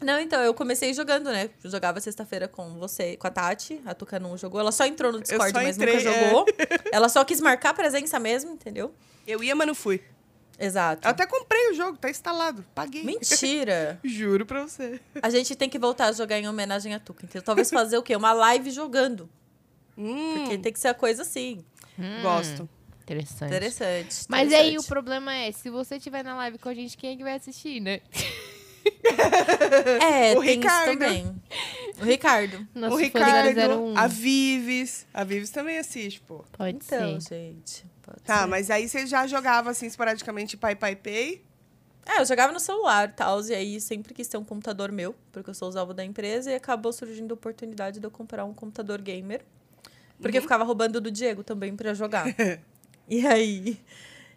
S3: Não, então, eu comecei jogando, né? Jogava sexta-feira com você, com a Tati. A Tuca não jogou. Ela só entrou no Discord, mas
S2: entrei,
S3: nunca
S2: é.
S3: jogou. Ela só quis marcar presença mesmo, entendeu?
S2: Eu ia, mas não fui.
S3: Exato.
S2: Eu até comprei o jogo, tá instalado. Paguei.
S3: Mentira!
S2: Juro pra você.
S3: A gente tem que voltar a jogar em homenagem a Tuca, entendeu? Talvez fazer o quê? Uma live jogando.
S2: Hum,
S3: Porque tem que ser a coisa assim.
S2: gosto.
S1: Interessante.
S3: Interessante.
S1: Mas aí o problema é, se você estiver na live com a gente, quem é que vai assistir, né?
S3: É,
S2: O
S3: tem
S2: Ricardo.
S3: isso também. O Ricardo.
S1: Nosso
S2: o Ricardo,
S1: 01.
S2: a Vives. A Vives também assiste, pô.
S1: Pode
S3: Então,
S1: ser.
S3: gente.
S2: Tá, mas aí você já jogava assim esporadicamente Pai Pai Pay.
S3: É, eu jogava no celular e tal, e aí sempre quis ter um computador meu, porque eu sou os alvo da empresa, e acabou surgindo a oportunidade de eu comprar um computador gamer. Porque eu ficava roubando do Diego também pra jogar. e aí.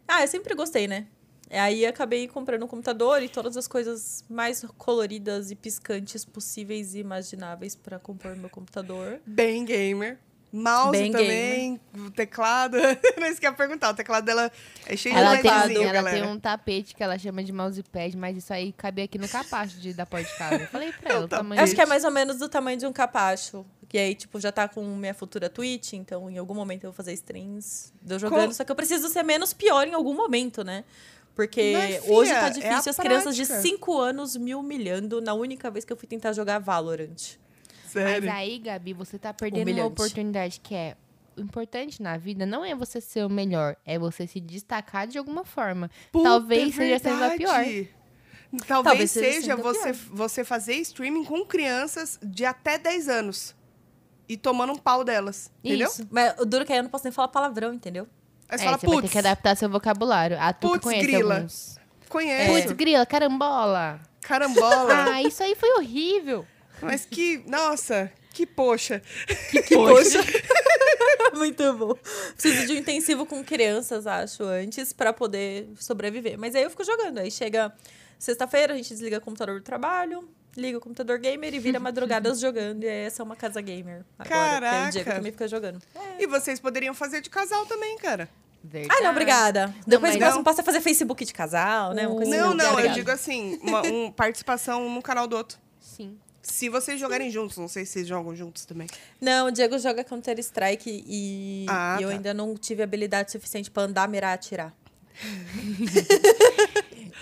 S3: Ah, eu sempre gostei, né? E aí acabei comprando um computador e todas as coisas mais coloridas e piscantes possíveis e imagináveis pra compor meu computador.
S2: Bem gamer. Mouse
S3: Bem
S2: também, o teclado. Não isso que eu ia perguntar. O teclado dela é cheio
S1: Ela,
S2: de
S1: tem, ela
S2: galera.
S1: tem um tapete que ela chama de mousepad, mas isso aí cabe aqui no capacho de, da porta de casa. Eu falei pra
S2: É o
S1: ela, o tamanho
S3: acho que é mais ou menos do tamanho de um capacho. E aí, tipo, já tá com minha futura Twitch, então em algum momento eu vou fazer streams de eu jogando.
S2: Com-
S3: Só que eu preciso ser menos pior em algum momento, né? Porque
S2: Mas, filha,
S3: hoje tá
S2: é
S3: difícil
S2: a
S3: as crianças de
S2: prática.
S3: 5 anos me humilhando na única vez que eu fui tentar jogar Valorant.
S1: Mas aí, Gabi, você tá perdendo uma
S3: Humilhante.
S1: oportunidade que é... O importante na vida não é você ser o melhor, é você se destacar de alguma forma.
S2: Puta,
S1: Talvez
S2: é
S1: seja sendo a pior.
S2: verdade. Talvez,
S3: Talvez seja
S2: você, você fazer streaming com crianças de até 10 anos. E tomando um pau delas. Entendeu?
S1: Isso.
S3: Mas o duro é que aí eu não posso nem falar palavrão, entendeu?
S2: Aí você
S1: É,
S2: fala,
S1: você vai ter
S2: putz,
S1: que adaptar seu vocabulário. A Tuca
S2: Putz,
S1: conhece
S2: grila.
S1: alguns.
S2: conheço.
S1: Putz, grila, carambola.
S2: Carambola.
S1: Ah, isso aí foi horrível.
S2: Mas que, nossa, que poxa.
S3: Que, poxa. Muito bom. Preciso de um intensivo com crianças, acho, antes, pra poder sobreviver. Mas aí eu fico jogando. Aí chega sexta-feira, a gente desliga o computador do trabalho, liga o computador gamer e vira madrugadas jogando. E essa é uma casa gamer. Agora, porque o
S2: Caraca.
S3: Diego também fica jogando.
S2: E vocês poderiam fazer de casal também, cara.
S1: Verdade.
S3: Ah, não, obrigada. Depois
S1: mas
S3: o próximo
S2: não.
S3: passo é fazer Facebook de casal, né? Uma coisa assim,
S2: Não, não, eu
S3: obrigada.
S2: digo assim, uma um, participação um no canal do outro.
S1: Sim.
S2: Se vocês jogarem juntos, não sei se vocês jogam juntos também.
S3: Não, o Diego joga Counter-Strike e,
S2: Ah,
S3: e eu
S2: tá.
S3: ainda não tive habilidade suficiente pra andar, mirar, atirar.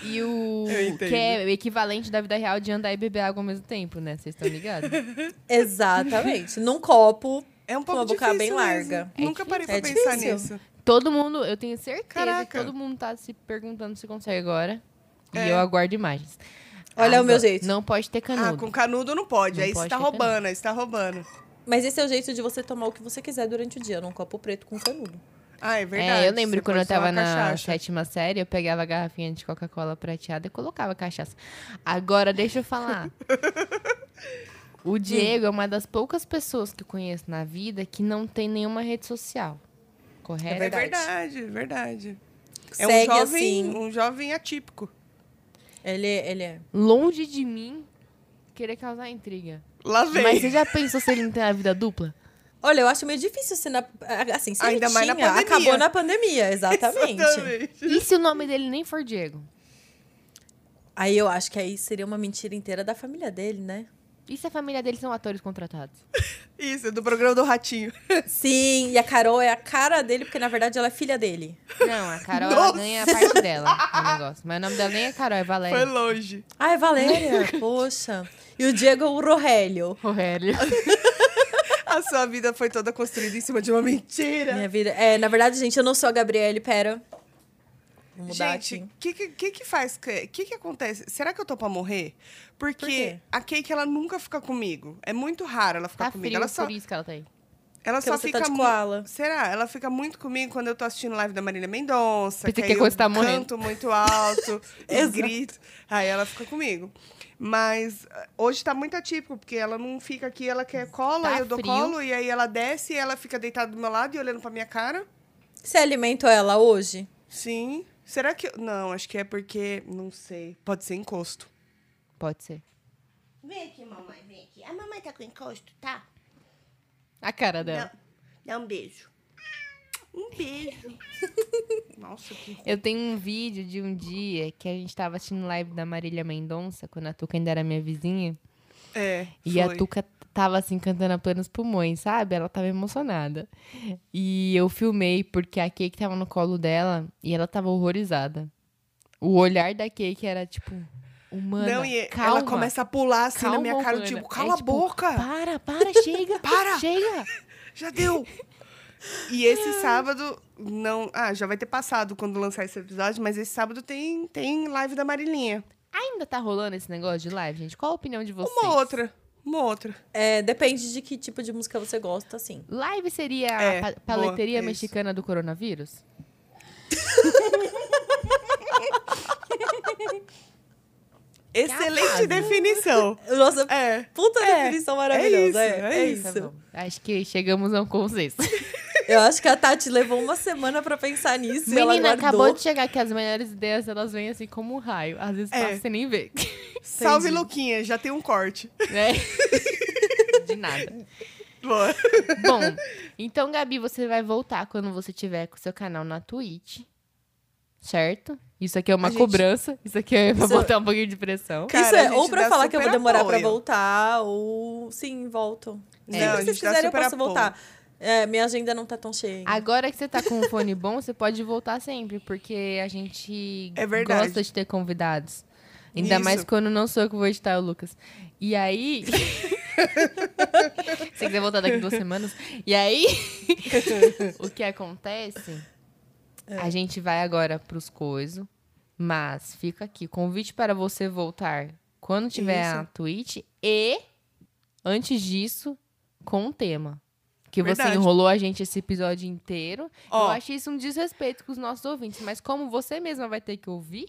S1: E o que é o equivalente da vida real de andar e beber água ao mesmo tempo, né? Vocês estão ligados?
S3: Exatamente. Num copo,
S2: É um
S3: Com
S2: pouco
S3: uma boca bem
S2: mesmo.
S3: larga.
S1: É
S2: Nunca parei pra
S3: É
S2: pensar
S3: difícil.
S2: nisso.
S1: todo mundo, eu tenho certeza
S2: Caraca.
S1: que todo mundo tá se perguntando se consegue agora.
S2: É.
S1: E eu aguardo imagens.
S3: Olha o meu jeito.
S1: Não pode ter
S2: Ah,
S1: canudo.
S2: com canudo não pode.
S1: Não
S2: aí você
S1: pode
S2: tá
S1: ter
S2: roubando, aí você tá roubando.
S3: Mas esse é o jeito de você tomar o que você quiser durante o dia, num copo preto com canudo.
S2: Ah, é verdade.
S1: É, eu lembro
S2: Você
S1: quando eu tava na
S2: cachaça.
S1: sétima série, eu pegava a garrafinha de Coca-Cola prateada e colocava cachaça. Agora, deixa eu falar. O Diego é uma das poucas pessoas que eu conheço na vida que não tem nenhuma rede social. Correto?
S2: É
S3: verdade.
S2: verdade, verdade. É um
S3: Segue
S2: jovem,
S3: assim.
S2: um jovem atípico.
S3: Ele, ele é.
S1: Longe de mim querer causar intriga.
S2: Lá vem.
S1: Mas você já pensou se ele não tem a vida dupla?
S3: Olha, eu acho meio difícil se na, assim, se
S2: Ainda
S3: ele
S2: mais na
S3: tinha,
S2: pandemia.
S3: acabou na pandemia, exatamente.
S2: Exatamente.
S1: E se o nome dele nem for Diego?
S3: Aí eu acho que aí seria uma mentira inteira da família dele, né?
S1: E se a família dele são atores contratados?
S2: Isso, do programa do Ratinho.
S3: Sim, e a Carol é a cara dele, porque na verdade ela é filha dele.
S1: Não, a Carol ela ganha a parte dela no negócio. Mas o nome dela nem é Carol, é Valéria.
S2: Foi longe.
S3: Ah, é Valéria, poxa. E o Diego é o Rohélio.
S1: Rogério.
S2: A sua vida foi toda construída em cima de uma mentira.
S3: Minha vida. É, na verdade, gente, eu não sou a Gabriele, pera. Mudar
S2: Gente, o que, que, que faz? O que, que acontece? Será que eu tô pra morrer? Porque
S3: Por quê?
S2: a Cake, ela nunca fica comigo. É muito raro ela ficar
S1: Tá
S2: comigo.
S1: frio,
S2: Ela só,
S1: por isso que ela tá aí.
S2: ela
S3: Porque
S2: só
S3: você
S2: fica
S3: tá de
S2: mu-
S3: koala.
S2: Será? Ela fica muito comigo quando eu tô assistindo live da Marília Mendonça.
S1: Pensei
S2: que eu
S1: tá morrendo.
S2: canto muito alto, e
S3: Exato.
S2: grito. Aí ela fica comigo. Mas ah, hoje tá muito atípico, porque ela não fica aqui, ela quer colo,
S1: Tá
S2: eu dou
S1: frio.
S2: colo, e aí ela desce e ela fica deitada do meu lado e olhando pra minha cara.
S3: Você alimentou ela hoje?
S2: Sim. Será que. eu- Não, acho que é porque. Não sei. Pode ser encosto.
S1: Pode ser.
S4: Vem aqui, mamãe, vem aqui. A mamãe tá com encosto, tá?
S1: A cara dela.
S4: Dá, dá um beijo. Um beijo.
S2: Nossa, que.
S1: Eu tenho um vídeo de um dia que a gente tava assistindo live da Marília Mendonça, quando a Tuca ainda era minha vizinha.
S2: É.
S1: E a
S2: foi.
S1: Tuca tava assim cantando a plenos pulmões, sabe? Ela tava emocionada. E eu filmei porque a Cake tava no colo dela e ela tava horrorizada. O olhar da Cake era tipo, humana,
S2: Não, e
S1: calma.
S2: ela começa a pular assim na
S1: calma,
S2: minha cara,
S1: humana.
S2: tipo,
S1: É
S2: cala a
S1: tipo,
S2: boca.
S1: Para, para, chega.
S2: Para.
S1: Chega.
S2: Já deu! E esse sábado, não. Ah, já vai ter passado quando lançar esse episódio, mas esse sábado tem, tem live da Marilinha.
S1: Ainda tá rolando esse negócio de live, gente? Qual a opinião de vocês?
S2: Uma outra. Uma outra.
S3: É, depende de que tipo de música você gosta, assim.
S1: Live seria
S2: É,
S1: a pa- paleteria
S2: boa, é isso.
S1: mexicana do coronavírus?
S2: Excelente
S1: arraso.
S2: definição.
S3: Nossa,
S2: É.
S3: puta
S2: É,
S3: definição
S2: é
S3: maravilhosa.
S2: isso,
S3: É,
S2: é
S3: é
S2: isso.
S1: Tá. Acho que chegamos a um consenso.
S3: Eu acho que a Tati levou uma semana pra pensar nisso e ela
S1: Menina, acabou de chegar que as melhores ideias, elas vêm assim como um raio. Às vezes
S2: É.
S1: passa sem nem ver.
S2: Salve. Luquinha, já tem um corte.
S1: né? De nada.
S2: Boa.
S1: Bom, então, Gabi, você vai voltar quando você tiver com o seu canal na Twitch. Certo? Isso aqui é uma
S2: A gente-
S1: cobrança. Isso aqui é pra
S3: Isso-
S1: botar um pouquinho de pressão.
S2: Cara,
S3: Isso é ou pra falar que eu vou demorar pra
S2: apoio.
S3: voltar, ou sim, volto.
S2: Não,
S3: Sempre
S2: a
S3: que
S2: gente
S3: vocês quiserem, eu posso
S2: apoio.
S3: voltar. É, minha agenda não tá tão cheia.
S1: Agora que você tá com um fone bom, você pode voltar sempre, porque a gente
S2: É verdade.
S1: gosta de ter convidados. Ainda
S2: Isso.
S1: mais quando não sou eu que vou editar é o Lucas. E aí. Se quiser voltar daqui duas semanas. E aí. o que acontece?
S2: É.
S1: A gente vai agora pros coisos. Mas fica aqui. Convite para você voltar quando tiver a
S2: Isso.
S1: Twitch. E, antes disso, com um tema. Que você
S2: Verdade.
S1: enrolou a gente esse episódio inteiro. Eu
S2: Ó.
S1: acho isso um desrespeito com os nossos ouvintes. Mas como você mesma vai ter que ouvir,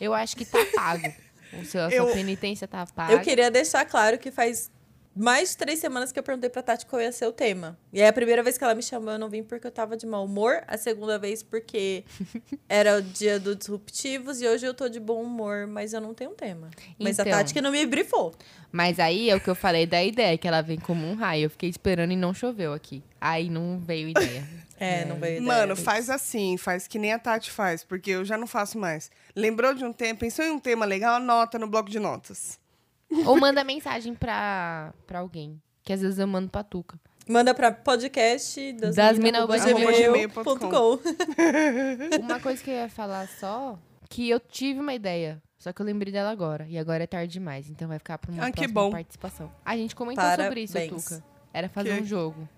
S1: eu acho que tá pago. O seu, a sua
S2: Eu-
S1: penitência tá paga.
S3: Eu queria deixar claro que faz mais de três semanas que eu perguntei pra Tati qual ia ser o tema. E aí a primeira vez que ela me chamou, eu não vim porque eu tava de mau humor. A segunda vez porque era o dia do Disruptivos. E hoje eu tô de bom humor, mas eu não tenho tema. Mas
S1: Então.
S3: a Tati que não me brifou.
S1: Mas aí é o que eu falei da ideia, que ela vem como um raio. Eu fiquei esperando e não choveu aqui. Aí não veio ideia.
S3: É, não veio ideia.
S2: Mano, faz assim, faz que nem a Tati faz, porque eu já não faço mais. Lembrou de um tema, pensou em um tema legal, anota no bloco de notas.
S1: Ou manda mensagem pra, pra alguém. Que às vezes eu mando pra Tuca.
S3: Manda pra podcast das,
S1: Das
S3: mina.
S1: Uma coisa que eu ia falar só, que eu tive uma ideia. Só que eu lembrei dela agora. E agora é tarde demais. Então vai ficar pra uma
S2: Ah, que
S1: próxima
S2: bom.
S1: participação. A gente comentou sobre isso,
S3: Parabéns.
S1: Tuca. Era fazer
S2: Que?
S1: um jogo.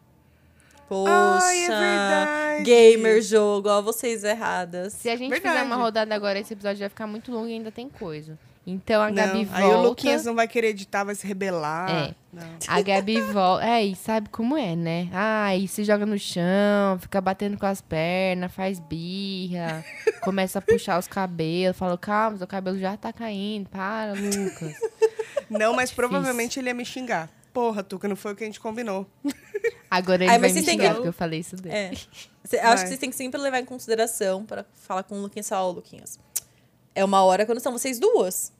S3: Poxa,
S2: Ai, é
S3: gamer jogo, ó, vocês erradas.
S1: Se a gente
S2: Verdade.
S1: fizer uma rodada agora, esse episódio vai ficar muito longo e ainda tem coisa. Então a Gabi
S2: Não,
S1: volta.
S2: aí o Luquinhas não vai querer editar, vai se rebelar.
S1: É.
S2: Não.
S1: A Gabi volta. É, e sabe como é, né? Ai, se joga no chão, fica batendo com as pernas, faz birra, começa a puxar os cabelos. Fala, calma, seu cabelo já tá caindo. Para, Lucas.
S2: Não, mas provavelmente ele ia me xingar. Porra, Tuca, não foi o que a gente combinou.
S1: Agora ele
S3: Ai,
S1: vai me xingar,
S3: que-
S1: porque eu falei isso dele.
S3: É. Cê- acho que vocês têm que sempre levar em consideração para falar com o Luquinhas. Ó, Luquinhas. É uma hora quando são vocês duas.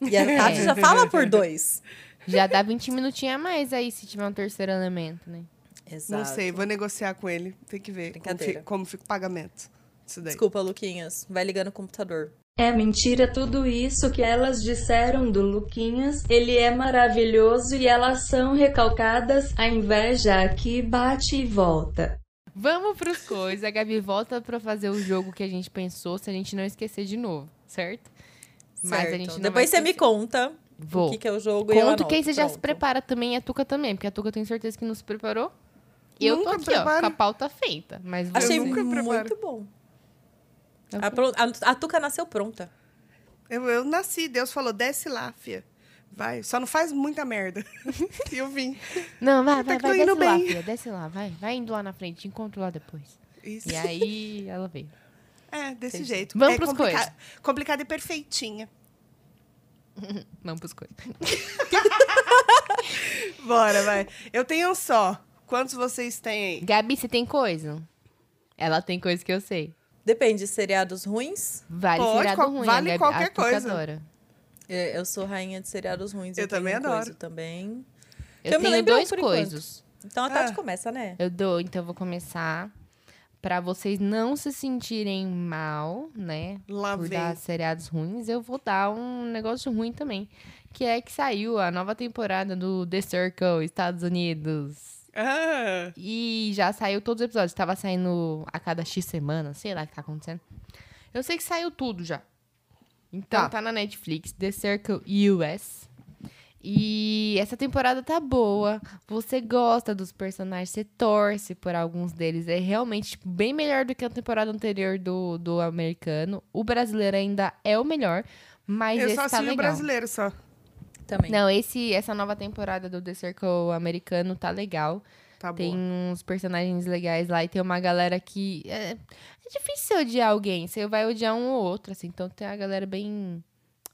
S3: E a Tati já fala por dois.
S1: Já dá 20 minutinhos a mais aí, se tiver um terceiro elemento, né?
S3: Exato.
S2: Não sei, vou negociar com ele. Tem que ver como, fi- como fica o pagamento. Isso daí.
S3: Desculpa, Luquinhas. Vai ligando o computador.
S5: É mentira tudo isso que elas disseram do Luquinhas. Ele é maravilhoso e elas são recalcadas. A inveja aqui bate e volta.
S1: Vamos pros coisas. A Gabi volta pra fazer o jogo que a gente pensou, se a gente não esquecer de novo, certo? Mas a
S3: Certo.
S1: gente não
S3: Depois você me conta
S1: Vou.
S3: o que, que é o jogo e eu
S1: Conto
S3: anoto.
S1: que aí você já se prepara também, e a Tuca também, porque a Tuca eu tenho certeza que não se preparou. E eu tô
S2: Nunca
S1: aqui, ó,
S2: preparo.
S1: com a pauta feita. Mas você...
S3: Achei
S2: nunca preparo.
S3: muito bom.
S1: Eu-
S3: A, pro- a, a Tuca nasceu pronta.
S2: Eu, eu nasci, Deus falou, desce lá, fia. Vai, só não faz muita merda. e eu vim.
S1: Não, vai, vai,
S2: que
S1: vai,
S2: tô
S1: desce
S2: indo
S1: lá,
S2: bem.
S1: filha, desce lá, vai. Vai indo lá na frente, te encontro lá depois.
S2: Isso.
S1: E aí, ela veio.
S2: É, desse
S3: Entendi.
S2: jeito.
S1: Vamos
S2: é
S1: pros
S2: complica-
S1: coisas.
S2: Complicada e perfeitinha.
S1: Vamos pros coisas.
S2: Bora, vai. Eu tenho um só. Quantos vocês têm aí?
S1: Gabi, você tem coisa? Ela tem coisa que eu sei.
S3: Depende, seriados ruins.
S1: Vale
S2: Pode,
S1: seriado ruim,
S2: vale
S1: a Gabi,
S2: qualquer coisa.
S1: adora.
S3: É, Eu sou rainha de seriados ruins.
S2: Eu
S3: tenho
S2: também
S3: coisa
S2: adoro.
S3: também.
S1: Eu
S3: Que eu
S1: tenho
S3: lembro
S1: dois coisas.
S3: Então a Tati
S2: Ah.
S3: começa, né?
S1: Eu dou, então eu vou começar pra vocês não se sentirem mal, né?
S2: Lá
S1: por
S2: vem.
S1: dar seriados ruins, eu vou dar um negócio ruim também. Que é que saiu a nova temporada do The Circle, Estados Unidos.
S2: Ah,
S1: E já saiu todos os episódios. Tava saindo a cada X semana, sei lá o que tá acontecendo. Eu sei que saiu tudo já. Então
S2: Tá.
S1: tá, na Netflix, The Circle US. E essa temporada tá boa. Você gosta dos personagens, você torce por alguns deles. É realmente tipo, bem melhor do que a temporada anterior do, do americano. O brasileiro ainda é o melhor, mas
S2: Eu
S1: esse
S2: só
S1: tá
S2: assisti o
S1: legal.
S2: brasileiro só.
S3: Também.
S1: Não, esse, essa nova temporada do The Circle americano tá legal.
S2: Tá
S1: Tem
S2: bom.
S1: uns personagens legais lá e tem uma galera que. É difícil você odiar alguém. Você vai odiar um ou outro, assim. Então tem uma galera bem.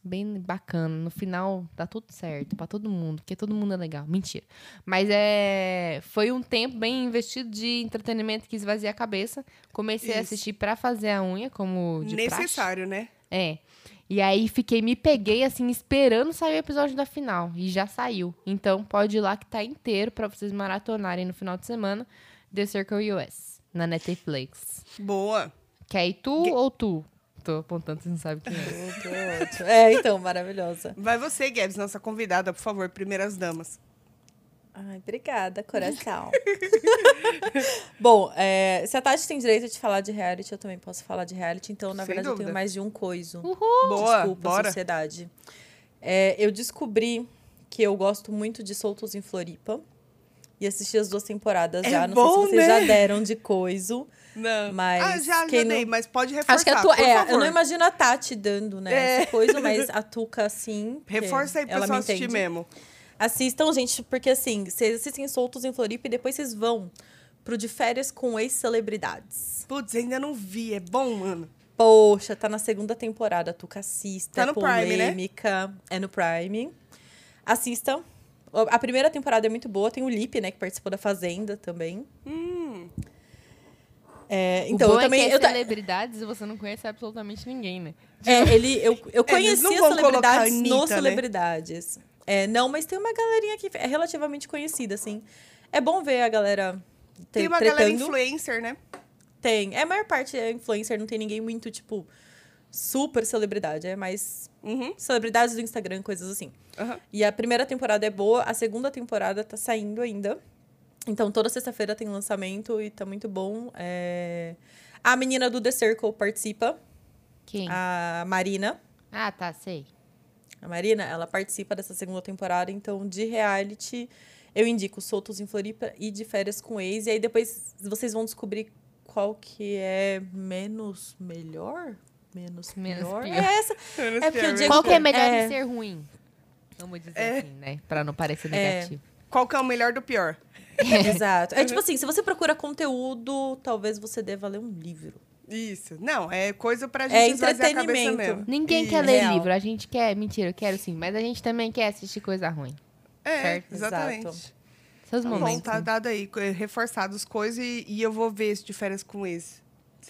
S1: Bem bacana. No final, dá tudo certo pra todo mundo, porque todo mundo é legal. Mentira. Mas é. Foi um tempo bem investido de entretenimento que esvazia a cabeça. Comecei a
S2: Isso.
S1: assistir pra fazer a unha, como de praxe.
S2: Necessário, né?
S1: É. E aí fiquei, me peguei assim, esperando sair o episódio da final. E já saiu. Então pode ir lá que tá inteiro pra vocês maratonarem no final de semana The Circle US, na Netflix.
S2: Boa.
S1: Quer ir tu ou tu? Tô apontando, você não sabe quem é.
S3: É, então, maravilhosa.
S2: Vai você, Gabs, nossa convidada, por favor, primeiras damas.
S3: Ai, obrigada, coração. Bom, é, se a Tati tem direito de falar de reality, eu também posso falar de reality. Então, na
S2: Sem
S3: verdade, eu
S2: dúvida.
S3: tenho mais de um coiso.
S2: Boa,
S3: Desculpa,
S2: bora.
S3: sociedade. É, eu descobri que eu gosto muito de Soltos em Floripa. E assisti as duas temporadas
S2: É
S3: já. Não
S2: bom,
S3: sei se vocês
S2: né?
S3: já deram de coiso.
S2: Não.
S3: Mas
S2: ah, já, já
S3: não-
S2: dei, mas pode reforçar,
S3: Acho que a tu...
S2: por
S3: é,
S2: favor.
S3: eu não imagino a Tati dando, né,
S2: É.
S3: essa coisa, mas a Tuca, sim.
S2: Reforça aí pro
S3: ela
S2: pessoal
S3: me
S2: assistir
S3: entende.
S2: mesmo.
S3: Assistam, gente, porque assim, vocês assistem Soltos em Floripa e depois vocês vão pro de férias com ex-celebridades.
S2: Putz, ainda não vi. É bom, mano.
S3: Poxa, tá na segunda temporada, Tuca assista.
S2: Tá
S3: é
S2: no Prime, né?
S3: polêmica, É no Prime. Assistam. A primeira temporada é muito boa. Tem o Lipe, né, que participou da Fazenda também. É, então,
S1: o bom
S3: eu também.
S1: é que é
S3: eu
S1: celebridades e você não conhece absolutamente ninguém, né?
S3: É, ele, eu, eu conheci
S2: não
S3: as celebridades
S2: a
S3: no
S2: Anitta, né?
S3: Celebridades. É, não, mas tem uma galerinha que é relativamente conhecida, assim. É bom ver a galera te-
S2: Tem uma
S3: tretando.
S2: galera influencer, né?
S3: Tem. É, a maior parte é influencer, não tem ninguém muito, tipo, super celebridade. É mais
S2: Uhum.
S3: celebridades do Instagram, coisas assim.
S2: Aham.
S3: E a primeira temporada é boa, a segunda temporada tá saindo ainda. Então, toda sexta-feira tem lançamento e tá muito bom. É, A menina do The Circle participa,
S1: Quem?
S3: a Marina.
S1: Ah, tá, sei.
S3: A Marina, ela participa dessa segunda temporada, então de reality eu indico Soltos em Floripa e de férias com ex. E aí depois vocês vão descobrir qual que é menos melhor? Menos,
S1: Menos
S3: pior?
S1: pior.
S3: É essa. É porque o Diego-
S1: Qual que é melhor
S3: É.
S1: de ser ruim? Vamos dizer
S2: É.
S1: assim, né? Pra não parecer
S3: É.
S1: negativo.
S2: Qual que é o melhor do pior?
S3: Exato. É tipo assim, se você procura conteúdo, talvez você deva ler um livro.
S2: Isso. Não, é coisa pra gente
S3: É
S2: a cabeça
S3: entretenimento.
S2: mesmo.
S1: Ninguém
S2: E-
S1: quer ler
S3: real.
S1: livro. A gente quer. Mentira, eu quero sim. Mas a gente também quer assistir coisa ruim.
S2: É,
S1: Certo.
S2: exatamente.
S3: Exato.
S1: Seus
S2: Tá bom,
S1: momentos.
S2: tá
S1: né?
S2: dado aí, co- reforçado as coisas e, e eu vou ver esse de férias com ex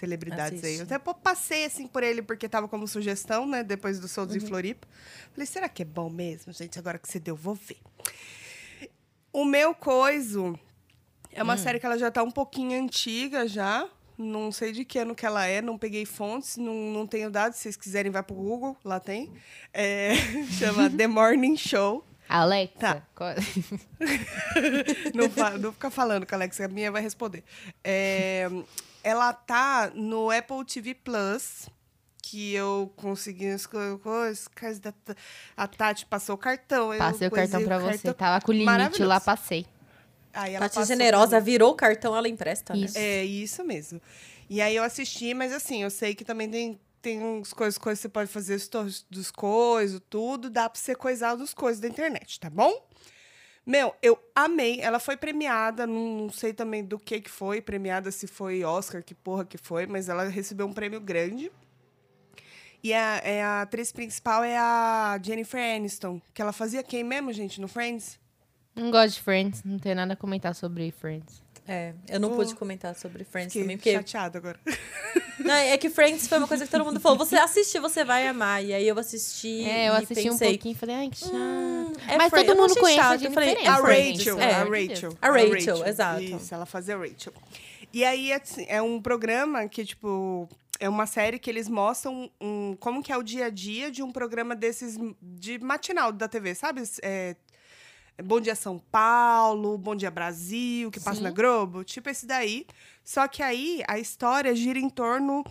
S2: celebridades aí.
S3: Assiste.
S2: Eu até passei assim por ele porque tava como sugestão, né? Depois do Soldos
S3: Uhum.
S2: em Floripa. Falei, será que é bom mesmo, gente? Agora que você deu, vou ver. O meu coiso é
S3: Hum.
S2: uma série que ela já tá um pouquinho antiga já. Não sei de que ano que ela é, não peguei fontes, não, não tenho dados. Se vocês quiserem, vai pro Google, lá tem. É, chama The Morning Show.
S1: Alexa.
S2: Tá. Não, não fica falando que a Alexa minha vai responder. É, ela tá no Apple TV Plus, que eu consegui as co- coisas. A Tati passou o cartão. eu
S1: Passei o cartão pra você.
S2: cartão.
S1: Tava com o limite lá, passei.
S2: Aí ela
S3: Tati generosa,
S2: mim.
S3: virou o cartão, ela empresta, né?
S1: Isso.
S2: É isso mesmo. E aí eu assisti, mas assim, eu sei que também tem, tem uns coisas, coisas que você pode fazer dos coisas, tudo, dá pra você coisar dos coisas da internet, tá bom? Meu, eu amei. Ela foi premiada, não, não sei também do que que foi, premiada se foi Oscar, que porra que foi, mas ela recebeu um prêmio grande. E a, é a atriz principal é a Jennifer Aniston, que ela fazia quem mesmo, gente, no Friends?
S1: Não gosto de Friends. Não tenho nada a comentar sobre Friends.
S3: É, eu não
S2: Oh.
S3: pude comentar sobre Friends
S2: Fiquei
S3: também, porque
S2: chateada agora.
S3: Não, é que Friends foi uma coisa que todo mundo falou. Você assiste, você vai amar. E aí eu assisti.
S1: É, eu
S3: e
S1: assisti um
S3: pensei,
S1: pouquinho e falei, ai, que chato.
S3: "Hum, é
S1: Mas
S3: Friends."
S1: todo mundo conhece a
S3: chato, eu falei,
S2: A
S3: é
S2: Rachel,
S3: é.
S2: a Rachel.
S3: A Rachel, exato.
S2: Isso, ela fazia a Rachel. E aí, assim, é um programa que, tipo, é uma série que eles mostram um, como que é o dia a dia de um programa desses de matinal da TV, sabe? É, Bom Dia São Paulo, Bom Dia Brasil, que passa
S1: Sim.
S2: na Globo, tipo esse daí. Só que aí a história gira em torno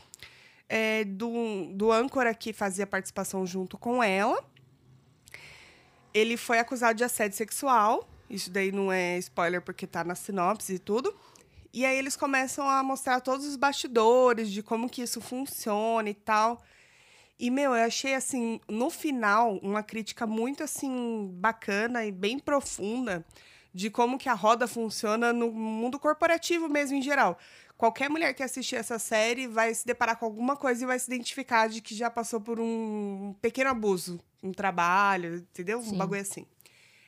S2: é, do, do âncora que fazia participação junto com ela. ele foi acusado de assédio sexual. Isso daí não é spoiler porque tá na sinopse e tudo. E aí eles começam a mostrar todos os bastidores de como que isso funciona e tal. E, meu, eu achei, assim, no final, uma crítica muito, assim, bacana e bem profunda de como que a roda funciona no mundo corporativo mesmo, em geral. Qualquer mulher que assistir essa série vai se deparar com alguma coisa e vai se identificar de que já passou por um pequeno abuso, um trabalho, entendeu?
S1: Sim.
S2: Um bagulho assim.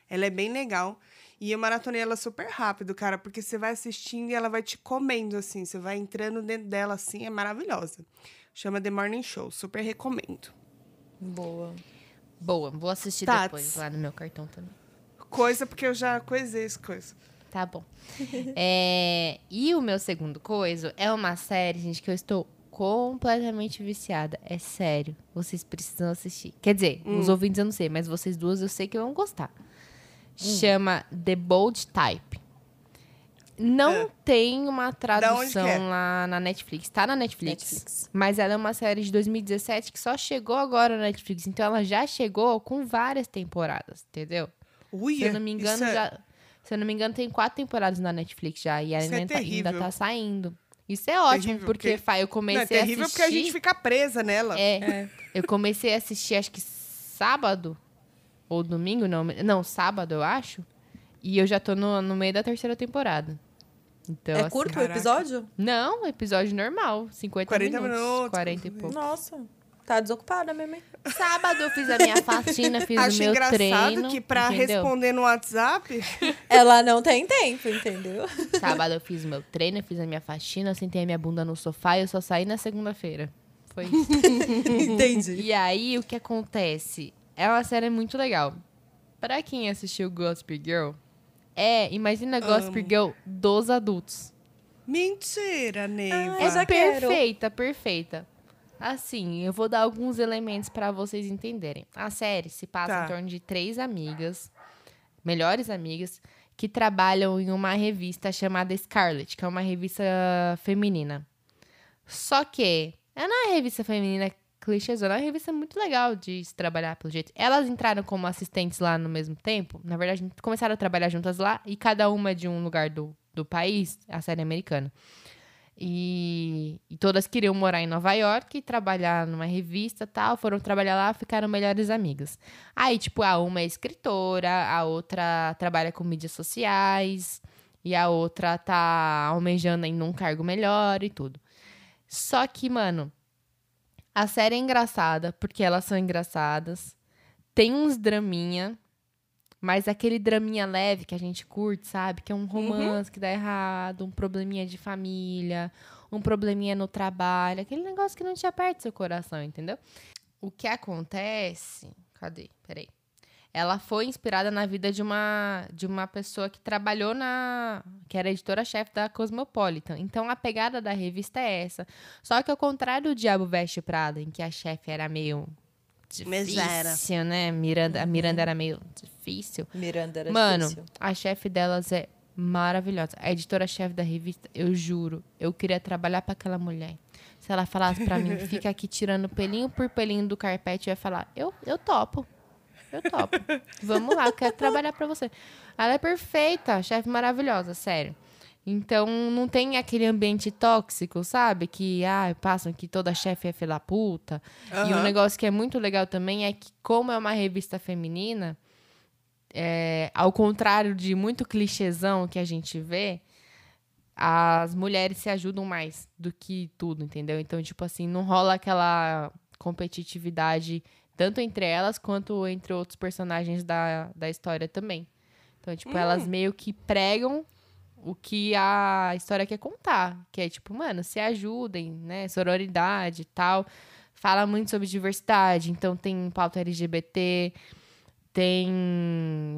S2: Ela é bem legal. E eu maratonei ela super rápido, cara, porque você vai assistindo e ela vai te comendo, assim. Você vai entrando dentro dela, assim, é maravilhosa. Chama The Morning Show, super recomendo.
S3: Boa.
S1: Boa, vou assistir
S2: Tats.
S1: depois lá no meu cartão também.
S2: Coisa, porque eu já coisei essa coisa.
S1: Tá bom. É, e o meu segundo coisa é uma série, gente, que eu estou completamente viciada. É sério. Vocês precisam assistir. Quer dizer, os ouvintes eu não sei, mas vocês duas eu sei que vão gostar. Chama The Bold Type. Não
S2: É.
S1: tem uma tradução
S2: é?
S1: lá na Netflix. Tá na Netflix,
S3: Netflix.
S1: Mas ela é uma série de 2017 que só chegou agora na Netflix. Então ela já chegou com várias temporadas, entendeu?
S2: Ui,
S1: Se eu não me engano,
S2: é-
S1: já. Se eu não me engano, tem quatro temporadas na Netflix já. E
S2: é
S1: ainda, tá, ainda
S2: terrível.
S1: tá saindo. Isso é ótimo,
S2: Terrível,
S1: porque,
S2: porque-
S1: Fá, eu
S2: Não, é
S1: comecei
S2: terrível
S1: a
S2: porque a gente
S1: assistir.
S2: fica presa nela.
S1: É, eu comecei a assistir, acho que sábado. Ou domingo, não. Não, sábado, eu acho. E eu já tô no, no meio da terceira temporada. Então,
S3: é
S1: assim-
S3: curto o episódio?
S1: Não, episódio normal. 50
S2: 40
S1: minutos.
S2: minutos.
S1: 40 e pouco.
S3: Nossa. Tá desocupada mesmo, hein?
S1: Sábado eu fiz a minha faxina, fiz
S2: Acho
S1: o meu
S2: engraçado
S1: treino.
S2: que pra
S1: entendeu?
S2: responder no WhatsApp,
S3: Ela não tem tempo, entendeu?
S1: Sábado eu fiz o meu treino, fiz a minha faxina, sentei a minha bunda no sofá e eu só saí na segunda-feira. Foi isso.
S3: Entendi.
S1: e aí, o que acontece? É uma série muito legal. Pra quem assistiu Gossip Girl, é, imagina Gossip Girl dos adultos.
S2: mentira, Neiva.
S3: Ah, eu já
S1: é
S3: quero.
S1: perfeita, perfeita. Assim, eu vou dar alguns elementos pra vocês entenderem. A série se passa
S2: Tá.
S1: em torno de três amigas, melhores amigas, que trabalham em uma revista chamada Scarlet, que é uma revista feminina. Só que é uma revista feminina clichêzona, é uma revista muito legal de se trabalhar pelo jeito. Elas entraram como assistentes lá no mesmo tempo. Na verdade, começaram a trabalhar juntas lá e cada uma de um lugar do, do país, a série é americana. E, e todas queriam morar em Nova York e trabalhar numa revista tal. Foram trabalhar lá, ficaram melhores amigas. Aí, tipo, a uma é escritora, a outra trabalha com mídias sociais, e a outra tá almejando em um cargo melhor e tudo. Só que, mano, a série é engraçada, porque elas são engraçadas. Tem uns draminha, mas aquele draminha leve que a gente curte, sabe? Que é um romance que dá errado, um probleminha de família, um probleminha no trabalho, aquele negócio que não te aperta seu coração, entendeu? O que acontece. Cadê? Peraí. Ela foi inspirada na vida de uma, de uma pessoa que trabalhou na. que era editora-chefe da Cosmopolitan. Então a pegada da revista é essa. Só que ao contrário do Diabo Veste Prada, em que a chefe era meio. Difícil, né? Miranda, A Miranda era meio difícil.
S3: Miranda era
S1: Mano,
S3: difícil.
S1: a chefe delas é maravilhosa. A editora-chefe da revista, eu juro, eu queria trabalhar pra aquela mulher. Se ela falasse pra mim, fica aqui tirando pelinho por pelinho do carpete, eu ia falar, eu, eu topo. Eu topo. Vamos lá, eu quero trabalhar pra você. Ela é perfeita, chefe maravilhosa, sério. Então, não tem aquele ambiente tóxico, sabe? Que, ah, passam que toda chefe é filha da puta. E um negócio que é muito legal também é que, como é uma revista feminina, é, ao contrário de muito clichêzão que a gente vê, as mulheres se ajudam mais do que tudo, entendeu? Então, tipo assim, não rola aquela competitividade tanto entre elas quanto entre outros personagens da, da história também. Então, tipo, elas meio que pregam o que a história quer contar. Que é, tipo, mano, se ajudem, né? Sororidade e tal. Fala muito sobre diversidade. Então, tem pauta LGBT. Tem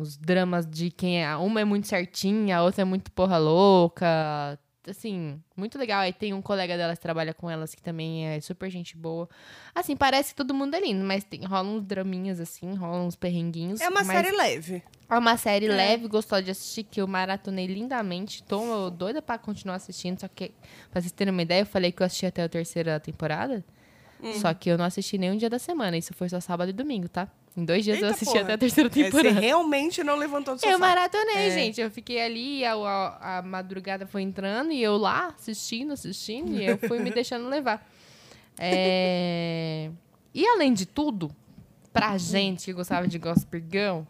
S1: os dramas de quem é. Uma é muito certinha, a outra é muito porra louca. Assim, muito legal. Aí tem um colega delas que trabalha com elas que também é super gente boa. Assim, parece que todo mundo é lindo, mas tem, rola uns draminhas assim, rola uns perrenguinhos.
S2: É uma série leve.
S1: é uma série leve, gostosa de assistir, que eu maratonei lindamente. Tô doida pra continuar assistindo, só que, pra vocês terem uma ideia, eu falei que eu assisti até a terceira temporada. Só que eu não assisti nenhum dia da semana. Isso foi só sábado e domingo, tá? Em dois dias eu
S2: Eita,
S1: assisti
S2: porra.
S1: até a terceira
S2: É, você
S1: temporada.
S2: realmente não levantou do sofá.
S1: Eu maratonei,
S3: É.
S1: gente. Eu fiquei ali, a, a, a madrugada foi entrando e eu lá assistindo, assistindo, e eu fui me deixando levar. É, E além de tudo, pra gente que gostava de Gossip Girl,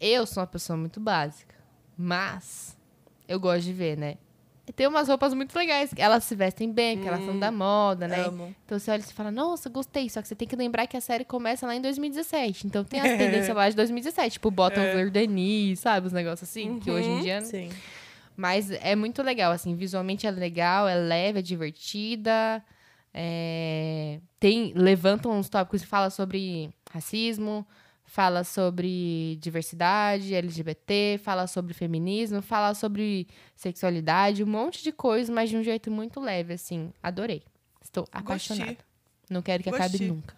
S1: eu sou uma pessoa muito básica. Mas eu gosto de ver, né? Tem umas roupas muito legais. Elas se vestem bem, porque elas são da moda, né?
S3: Amo.
S1: Então você olha e fala, nossa, gostei. Só que você tem que lembrar que a série começa lá em 2017. Então tem as tendências lá de 2017. Tipo, Bottom the Knee, sabe? Os negócios assim, que hoje em dia...
S3: Sim.
S1: Mas é muito legal, assim. Visualmente é legal, é leve, é divertida. é, Tem... Levantam uns tópicos e fala sobre racismo, fala sobre diversidade, LGBT, fala sobre feminismo, fala sobre sexualidade, um monte de coisa, mas de um jeito muito leve, assim. Adorei. Estou apaixonada. Não quero que acabe
S2: Gostei.
S1: nunca.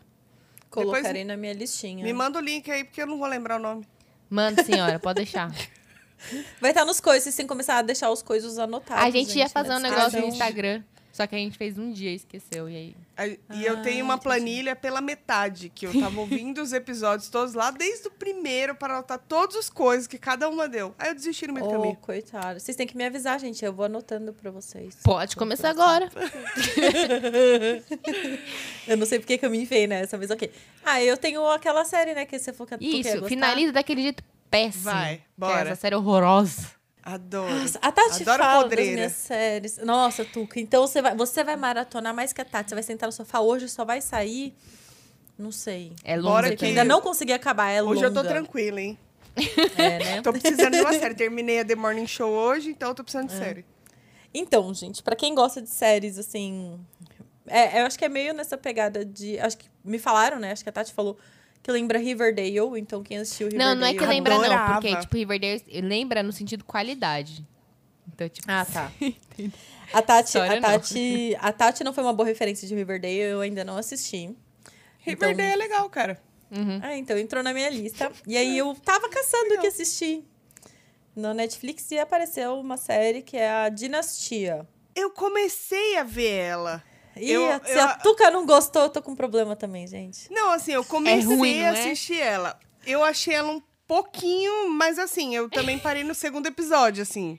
S3: Colocarei na minha listinha.
S2: Me manda o link aí, porque eu não vou lembrar o nome.
S1: Manda, senhora, pode deixar.
S3: Vai estar nos coisas, que começar a deixar os coisas anotados.
S1: a gente ia fazer
S3: na
S1: um negócio no. Instagram, só que a gente fez um dia e esqueceu, e aí...
S2: Aí- E eu tenho uma planilha pela metade, que eu tava ouvindo os episódios todos lá, desde o primeiro, para anotar todas as coisas que cada uma deu. Aí eu desisti no meio do
S3: Oh,
S2: caminho.
S3: coitado. Vocês têm que me avisar, gente. Eu vou anotando pra vocês.
S1: Pode começar agora.
S3: Eu não sei porque que eu me enfiei nessa, mas ok. Ah, eu tenho aquela série, né, que você falou que
S1: Isso, finaliza daquele jeito péssimo.
S2: Vai,
S1: que é
S2: bora.
S1: essa série horrorosa.
S2: Adoro.
S3: Nossa, a Tati
S2: Adoro
S3: fala
S2: podreira.
S3: das minhas séries. Nossa, Tuca. Então você vai, você vai maratonar mais que a Tati. Você vai sentar no sofá hoje, só vai sair. Não sei.
S1: É
S2: Bora
S1: longa
S2: que-
S3: Eu ainda não consegui acabar, é
S2: Hoje
S3: longa.
S2: eu tô tranquila, hein?
S3: É, né?
S2: Tô precisando de uma série. Terminei a The Morning Show hoje, então eu tô precisando de série.
S3: Então, gente, pra quem gosta de séries, assim. É, eu acho que é meio nessa pegada de. Acho que me falaram, né? Acho que a Tati falou que lembra Riverdale. Então, quem assistiu Riverdale.
S1: Não, não é que lembra não,
S2: Adorava.
S1: porque, tipo, Riverdale lembra no sentido qualidade. Então, tipo...
S3: Ah, tá. A Tati, a, Tati, a Tati não foi uma boa referência de Riverdale, eu ainda não assisti.
S2: Riverdale é legal, cara.
S1: Uhum.
S3: Ah, então entrou na minha lista. E aí eu tava caçando o que assistir. No Netflix e apareceu uma série que é a Dinastia.
S2: Eu comecei a ver ela.
S3: E
S2: Eu-
S3: a- se
S2: eu-
S3: a Tuca não gostou, eu tô com problema também, gente.
S2: Não, assim, eu comecei
S1: ruim, não
S2: a
S1: é?
S2: assistir ela. Eu achei ela um pouquinho, mas assim, eu também parei no segundo episódio, assim.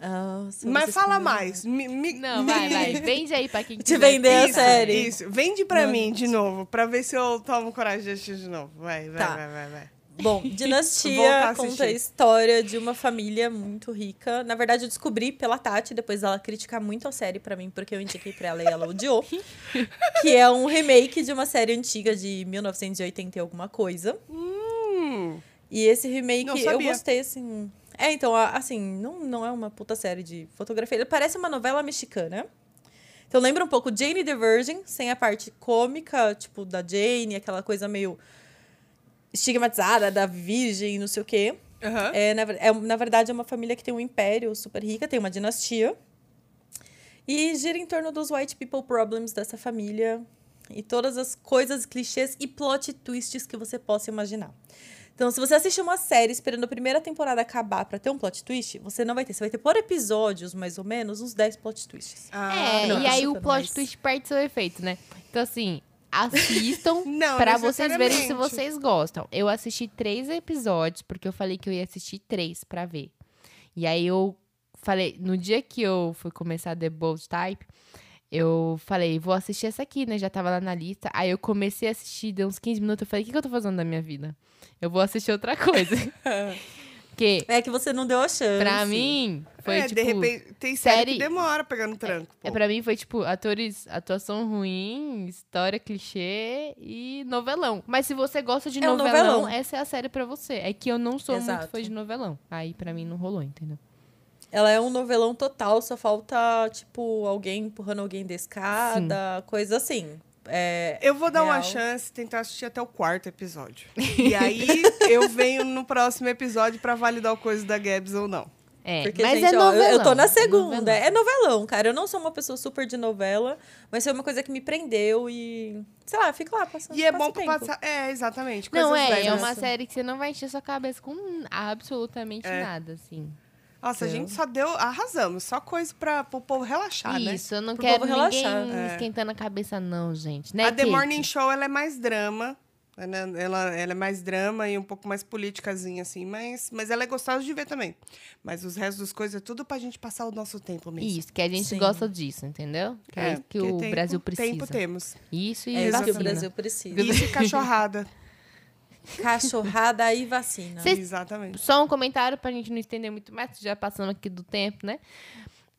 S3: Nossa,
S2: mas fala
S3: combinam.
S2: mais. Me, me-
S1: Não, vai, vai. Vende aí pra quem
S3: Te
S1: quiser.
S3: vender a
S2: Isso,
S3: série.
S2: Isso, vende pra mim de novo, pra ver se eu tomo coragem de assistir de novo. Vai, vai,
S3: Tá.
S2: vai, vai, vai.
S3: Bom, Dinastia conta a história de uma família muito rica. Na verdade, eu descobri pela Tati, depois dela criticar muito a série pra mim, porque eu indiquei pra ela e ela odiou. que é um remake de uma série antiga de 1980 e alguma coisa.
S2: Hum,
S3: E esse remake eu gostei, assim. É, então, assim, não, não é uma puta série de fotografia. Ele parece uma novela mexicana. Então lembra um pouco Jane the Virgin, sem a parte cômica, tipo, da Jane, aquela coisa meio estigmatizada da virgem, não sei o quê.
S2: aham.
S3: É, na, é, na verdade, é uma família que tem um império super rica, tem uma dinastia. E gira em torno dos white people problems dessa família. E todas as coisas, clichês e plot twists que você possa imaginar. Então, se você assistir uma série esperando a primeira temporada acabar pra ter um plot twist, você não vai ter. Você vai ter por episódios, mais ou menos, uns 10 plot twists.
S2: Ah,
S1: É,
S3: não,
S1: e aí o plot
S3: mas-
S1: twist perde seu efeito, né? Então, assim, assistam pra vocês verem se vocês gostam. Eu assisti três episódios, porque eu falei que eu ia assistir três pra ver. E aí eu falei, no dia que eu fui começar The Bold Type, eu falei, vou assistir essa aqui, né? Já tava lá na lista. Aí eu comecei a assistir, deu uns 15 minutos, eu falei, o que, que eu tô fazendo da minha vida? Eu vou assistir outra coisa. Porque,
S3: É que você não deu a chance.
S1: pra mim, foi
S2: é,
S1: tipo...
S2: de repente, tem série,
S1: série-
S2: que demora pegando tranco.
S1: É,
S2: pô.
S1: pra mim foi tipo, atores, atuação ruim, história clichê e novelão. Mas se você gosta de
S3: É um
S1: novelão,
S3: novelão.
S1: essa é a série pra você. É que eu não sou muito
S3: Exato.
S1: fã de novelão. Aí pra mim não rolou, entendeu?
S3: Ela é um novelão total, só falta, tipo, alguém empurrando alguém da escada, coisa assim. É,
S2: Eu vou dar uma
S3: Real.
S2: chance, tentar assistir até o quarto episódio. E aí eu venho no próximo episódio pra validar o coisa da Gabs ou não.
S1: É,
S3: Porque,
S1: mas
S3: gente,
S1: é
S3: ó, eu-
S1: novelão.
S3: eu tô na
S1: é
S3: segunda.
S1: novelão.
S3: É novelão, cara. Eu não sou uma pessoa super de novela, mas foi uma coisa que me prendeu e. Sei lá, fica lá passando.
S2: E é bom pra
S3: tempo.
S2: passar. É, exatamente.
S1: Não, é, é uma série que você não vai encher sua cabeça com absolutamente
S2: É.
S1: nada, assim.
S2: Nossa, a gente só deu. Arrasamos. Só coisa pra, pro povo relaxar, né?
S1: Isso, eu não
S3: Pro
S1: quero ninguém
S3: relaxar.
S2: É.
S1: esquentando a cabeça, não, gente. Né,
S2: A The
S1: Kate?
S2: Morning Show ela é mais drama. Ela, ela, ela é mais drama e um pouco mais politicazinha, assim, mas, mas ela é gostosa de ver também. Mas os restos das coisas é tudo pra gente passar o nosso tempo mesmo.
S1: Isso, que a gente
S3: Sim.
S1: gosta disso, entendeu? Que é, isso que o
S2: tempo-
S1: Brasil precisa.
S2: Tempo temos.
S1: Isso e
S3: É isso que o. Brasil precisa.
S2: Isso e cachorrada.
S3: Cachorrada e vacina.
S2: Exatamente.
S1: Só um comentário pra gente não estender muito mais, já passando aqui do tempo, né?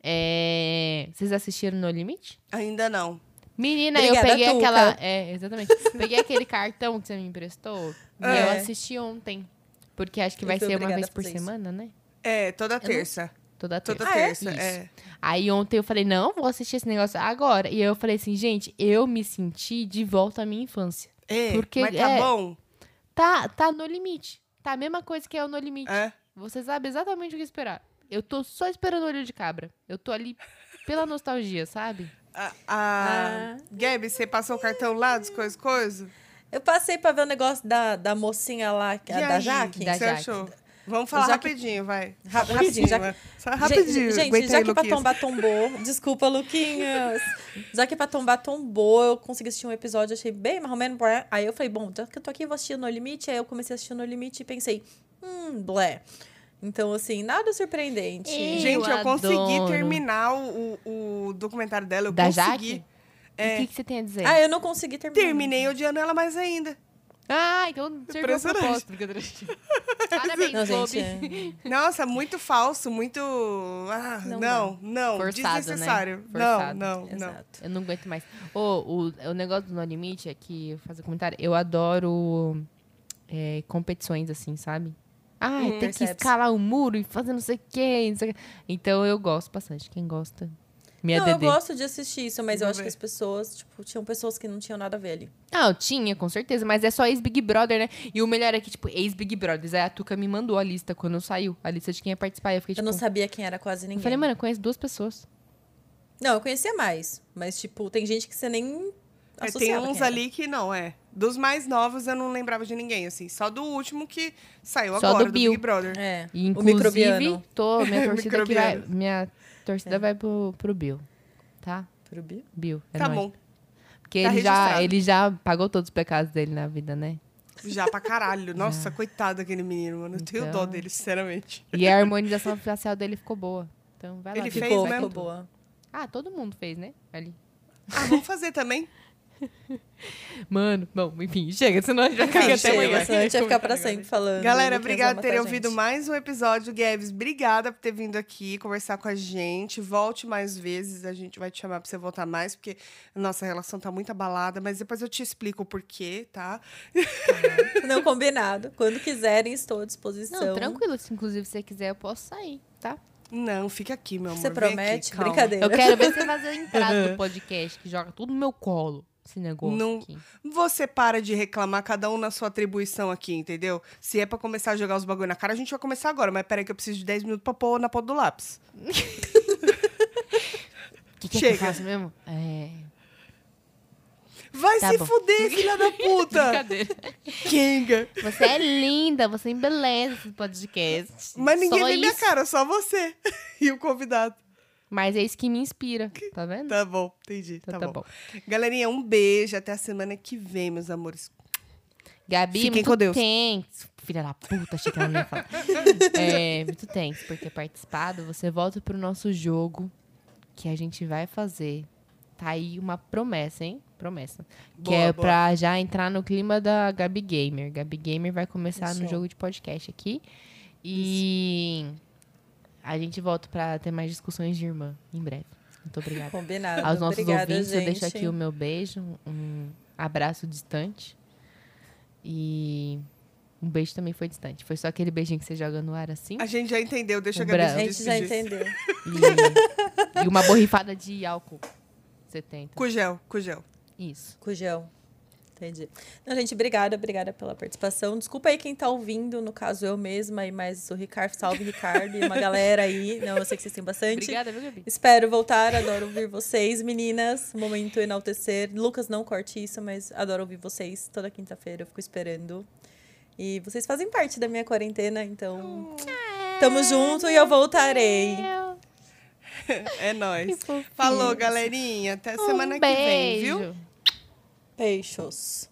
S1: É, Vocês assistiram No Limite?
S2: Ainda não.
S1: Menina,
S3: Obrigada,
S1: eu peguei
S3: Tuca.
S1: aquela. É, exatamente. peguei aquele cartão que você me emprestou e
S2: É.
S1: eu assisti ontem. Porque acho que vai ser uma vez por semana, né?
S2: É, toda terça.
S1: Toda terça.
S2: Toda
S3: Ah, é?
S2: terça,
S1: Isso.
S2: é.
S1: Aí ontem eu falei, não, vou assistir esse negócio agora. E aí eu falei assim, gente, eu me senti de volta à minha infância.
S2: É,
S1: Porque
S2: mas tá
S1: é-
S2: bom?
S1: Tá, tá no limite. Tá a mesma coisa que é o No Limite.
S2: É.
S1: Você sabe exatamente o que esperar. Eu tô só esperando o olho de cabra. Eu tô ali pela nostalgia, sabe?
S2: A, a...
S3: Ah.
S2: Gabi, você passou o cartão lá dos coisas, coisas?
S3: Eu passei pra ver o negócio da, da mocinha lá, que é da? Jaque.
S2: O
S1: Da
S2: que você
S1: Jaque.
S2: achou? Vamos falar
S3: Jaque-
S2: rapidinho, vai.
S3: Ra- rapidinho, já
S2: vai. Só rapidinho.
S3: Gente,
S2: Aguenta
S3: já que pra
S2: Luquinhas.
S3: tombar tombou. Desculpa, Luquinhas. Já que pra tombar tombou, eu consegui assistir um episódio, achei bem mais ou menos. Aí eu falei, bom, já que eu tô aqui, eu vou assistir No Limite. Aí eu comecei a assistir No Limite e pensei, hum, blé. Então, assim, nada surpreendente.
S1: Ei.
S2: Gente, eu,
S1: Eu
S2: consegui
S1: adoro.
S2: terminar o, o, documentário dela. Eu
S1: Da
S2: consegui.
S1: Jaque? E o que, que você tem a dizer?
S3: Ah, eu não consegui terminar.
S2: Terminei odiando ela mais ainda.
S1: Ah, então serviu a propósito. Brincadeira. Parabéns,
S3: Não, gente. é-
S2: Nossa, muito falso, muito. Ah,
S3: Não
S2: não, não,
S1: Forçado,
S2: desnecessário.
S1: né? Forçado.
S2: Não, não, não.
S3: Exato.
S1: Eu não aguento mais. Ô, o, o negócio do No Limite é que, fazer um comentário, eu adoro é, competições assim, sabe? Ah,
S2: Hum,
S1: tem que escalar o muro e fazer não sei o quê. não sei o quê. Então eu gosto bastante. Quem gosta, minha
S3: não, eu gosto de assistir isso, mas eu acho que as pessoas, tipo, tinham pessoas que não tinham nada a ver ali.
S1: Ah, eu tinha, com certeza, mas é só ex-Big Brother, né? E o melhor é que, tipo, ex-Big Brothers. Aí a Tuca me mandou a lista quando saiu. A lista de quem ia participar. Eu fiquei,
S3: Eu
S1: tipo...
S3: não sabia quem era quase ninguém.
S1: eu falei, mano, eu conheço duas pessoas.
S3: Não, eu conhecia mais. Mas, tipo, tem gente que você nem
S2: É, tem uns ali que não, é. Dos mais novos eu não lembrava de ninguém, assim. Só do último que saiu
S1: Só
S2: agora,
S1: do
S2: do. Big Brother.
S3: É,
S1: E,
S3: o
S1: inclusive,
S3: microbiano.
S1: tô, minha torcida aqui vai...
S2: Microbiano.
S1: Minha torcida vai pro, pro Bill, tá?
S3: Pro Bill?
S1: Bill, é
S2: Tá
S1: nóis.
S2: bom.
S1: Porque
S2: Tá
S1: ele, já, ele já pagou todos os pecados dele na vida, né?
S2: Já pra caralho. Nossa, coitado daquele menino, mano. Eu tenho
S1: Então-
S2: dó dele, sinceramente.
S1: E a harmonização facial dele ficou boa. Então vai lá.
S2: Ele
S1: Bill.
S2: fez
S3: Ficou,
S2: mesmo?
S3: ficou boa.
S1: Ah, todo mundo fez, né? Ali.
S2: Ah, vamos fazer também?
S1: Mano, bom, enfim, chega, senão a gente vai ficar
S3: Enfim,
S1: até
S3: chega,
S1: amanhã.
S3: senão a gente vai ficar pra sempre falando.
S2: Galera, obrigada por terem
S3: matar
S2: ouvido
S3: gente.
S2: mais um episódio. Gabs, obrigada por ter vindo aqui conversar com a gente. Volte mais vezes, a gente vai te chamar pra você voltar mais, porque nossa relação tá muito abalada, mas depois eu te explico o porquê, tá?
S3: Não combinado. Quando quiserem, estou à disposição.
S1: Não, tranquilo. Se inclusive você quiser, eu posso sair, tá?
S2: Não, fica aqui, meu amor.
S3: Você promete?
S2: aqui.
S3: Brincadeira.
S1: Eu quero ver você fazer a entrada do podcast, que joga tudo no meu colo. Esse negócio
S2: Não-
S1: aqui.
S2: Você para de reclamar, cada um na sua atribuição aqui, entendeu? Se é pra começar a jogar os bagulho na cara, a gente vai começar agora. Mas peraí que eu preciso de 10 minutos pra pôr na ponta do lápis.
S1: O que, que é que
S2: Chega.
S1: eu faço mesmo? É.
S2: Vai
S1: Tá
S2: se
S1: bom.
S2: fuder, filha da puta!
S1: Brincadeira.
S2: Kenga!
S1: Você é linda, você embeleza esse podcast.
S2: Mas ninguém
S1: Só
S2: vê minha cara, só você e o convidado.
S1: Mas é isso que me inspira, tá vendo?
S2: Tá bom, entendi.
S1: Então
S2: tá,
S1: tá
S2: bom.
S1: bom.
S2: Galerinha, um beijo. Até a semana que vem, meus amores.
S1: Gabi,
S2: Fiquem
S1: muito
S2: com Deus.
S1: thanks. Filha da puta, achei que ela não ia falar. é, muito thanks por ter participado. Você volta pro nosso jogo que a gente vai fazer. Tá aí uma promessa, hein? Promessa. que
S2: Boa,
S1: é
S2: boa.
S1: pra já entrar no clima da Gabi Gamer. Gabi Gamer vai começar no
S2: Isso.
S1: jogo de podcast aqui. E a gente volta pra ter mais discussões de irmã em breve. Muito obrigada.
S3: Combinado.
S1: Aos nossos
S3: Obrigada,
S1: ouvintes,
S3: gente.
S1: eu deixo aqui o meu beijo, um abraço distante. E um beijo também foi distante. Foi só aquele beijinho que você joga no ar assim.
S2: A gente já entendeu, deixa a
S1: O
S2: Gabi
S1: Bra-
S2: se
S3: A gente já entendeu.
S1: E, e uma borrifada de álcool. 70.
S2: Com gel, com gel.
S1: Isso.
S3: Com gel. Entendi. Não, gente, obrigada, obrigada pela participação. Desculpa aí quem tá ouvindo, no caso eu mesma e mais o Ricardo, salve Ricardo e uma galera aí. Não, eu sei que vocês têm bastante.
S1: Obrigada, viu, Gabi?
S3: Espero voltar, adoro ouvir vocês, meninas. Momento enaltecer. Lucas, não corte isso, mas adoro ouvir vocês. Toda quinta-feira eu fico esperando. E vocês fazem parte da minha quarentena, então. Tamo junto e eu voltarei.
S2: É nóis. Falou, galerinha. Até semana
S1: um
S2: que vem, viu?
S3: Peixos.